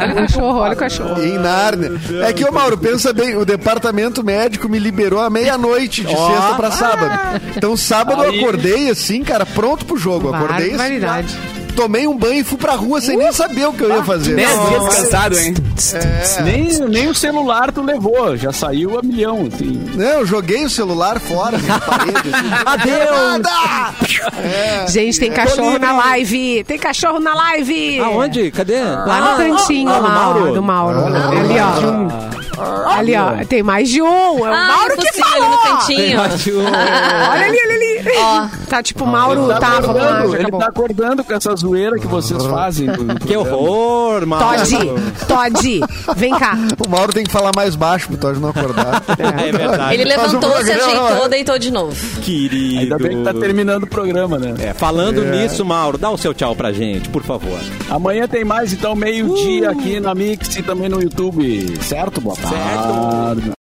Olha o cachorro, olha o cachorro. Em Nárnia. É que, ô Mauro, pensa bem, o departamento médico me liberou à meia-noite de sexta pra sábado. Então, sábado eu Aí. acordei assim, cara, pronto pro jogo. Acordei assim, Barbaridade. Tomei um banho e fui pra rua sem nem saber o que eu ia fazer. Dez Nossa. dias cansado, hein? Nem, nem o celular tu levou, já saiu a milhão, assim. Não, eu joguei o celular fora na parede. Adeus! Nada! Gente, tem cachorro na live! Tem cachorro na live! Aonde? Cadê? Lá no cantinho ah, do lá, Mauro? do Mauro. Ali, ó. Ali, ó. Tem mais de um. É o Ah, Mauro o que falou. no cantinho. Olha ali, olha ali. Ó. Tá tipo, Mauro, Ele tá, vamos lá, ele acabou. tá acordando com essa zoeira que vocês fazem. Que horror, Mauro. Todd, Todd, vem cá. O Mauro tem que falar mais baixo pro Todd não acordar. É verdade. Ele Faz um levantou, se ajeitou, deitou de novo. Querido. Ainda bem que tá terminando o programa, né? É, falando nisso, Mauro, dá o seu tchau pra gente, por favor. Amanhã tem mais, então, meio-dia aqui na Mix e também no YouTube. Certo? Boa tarde.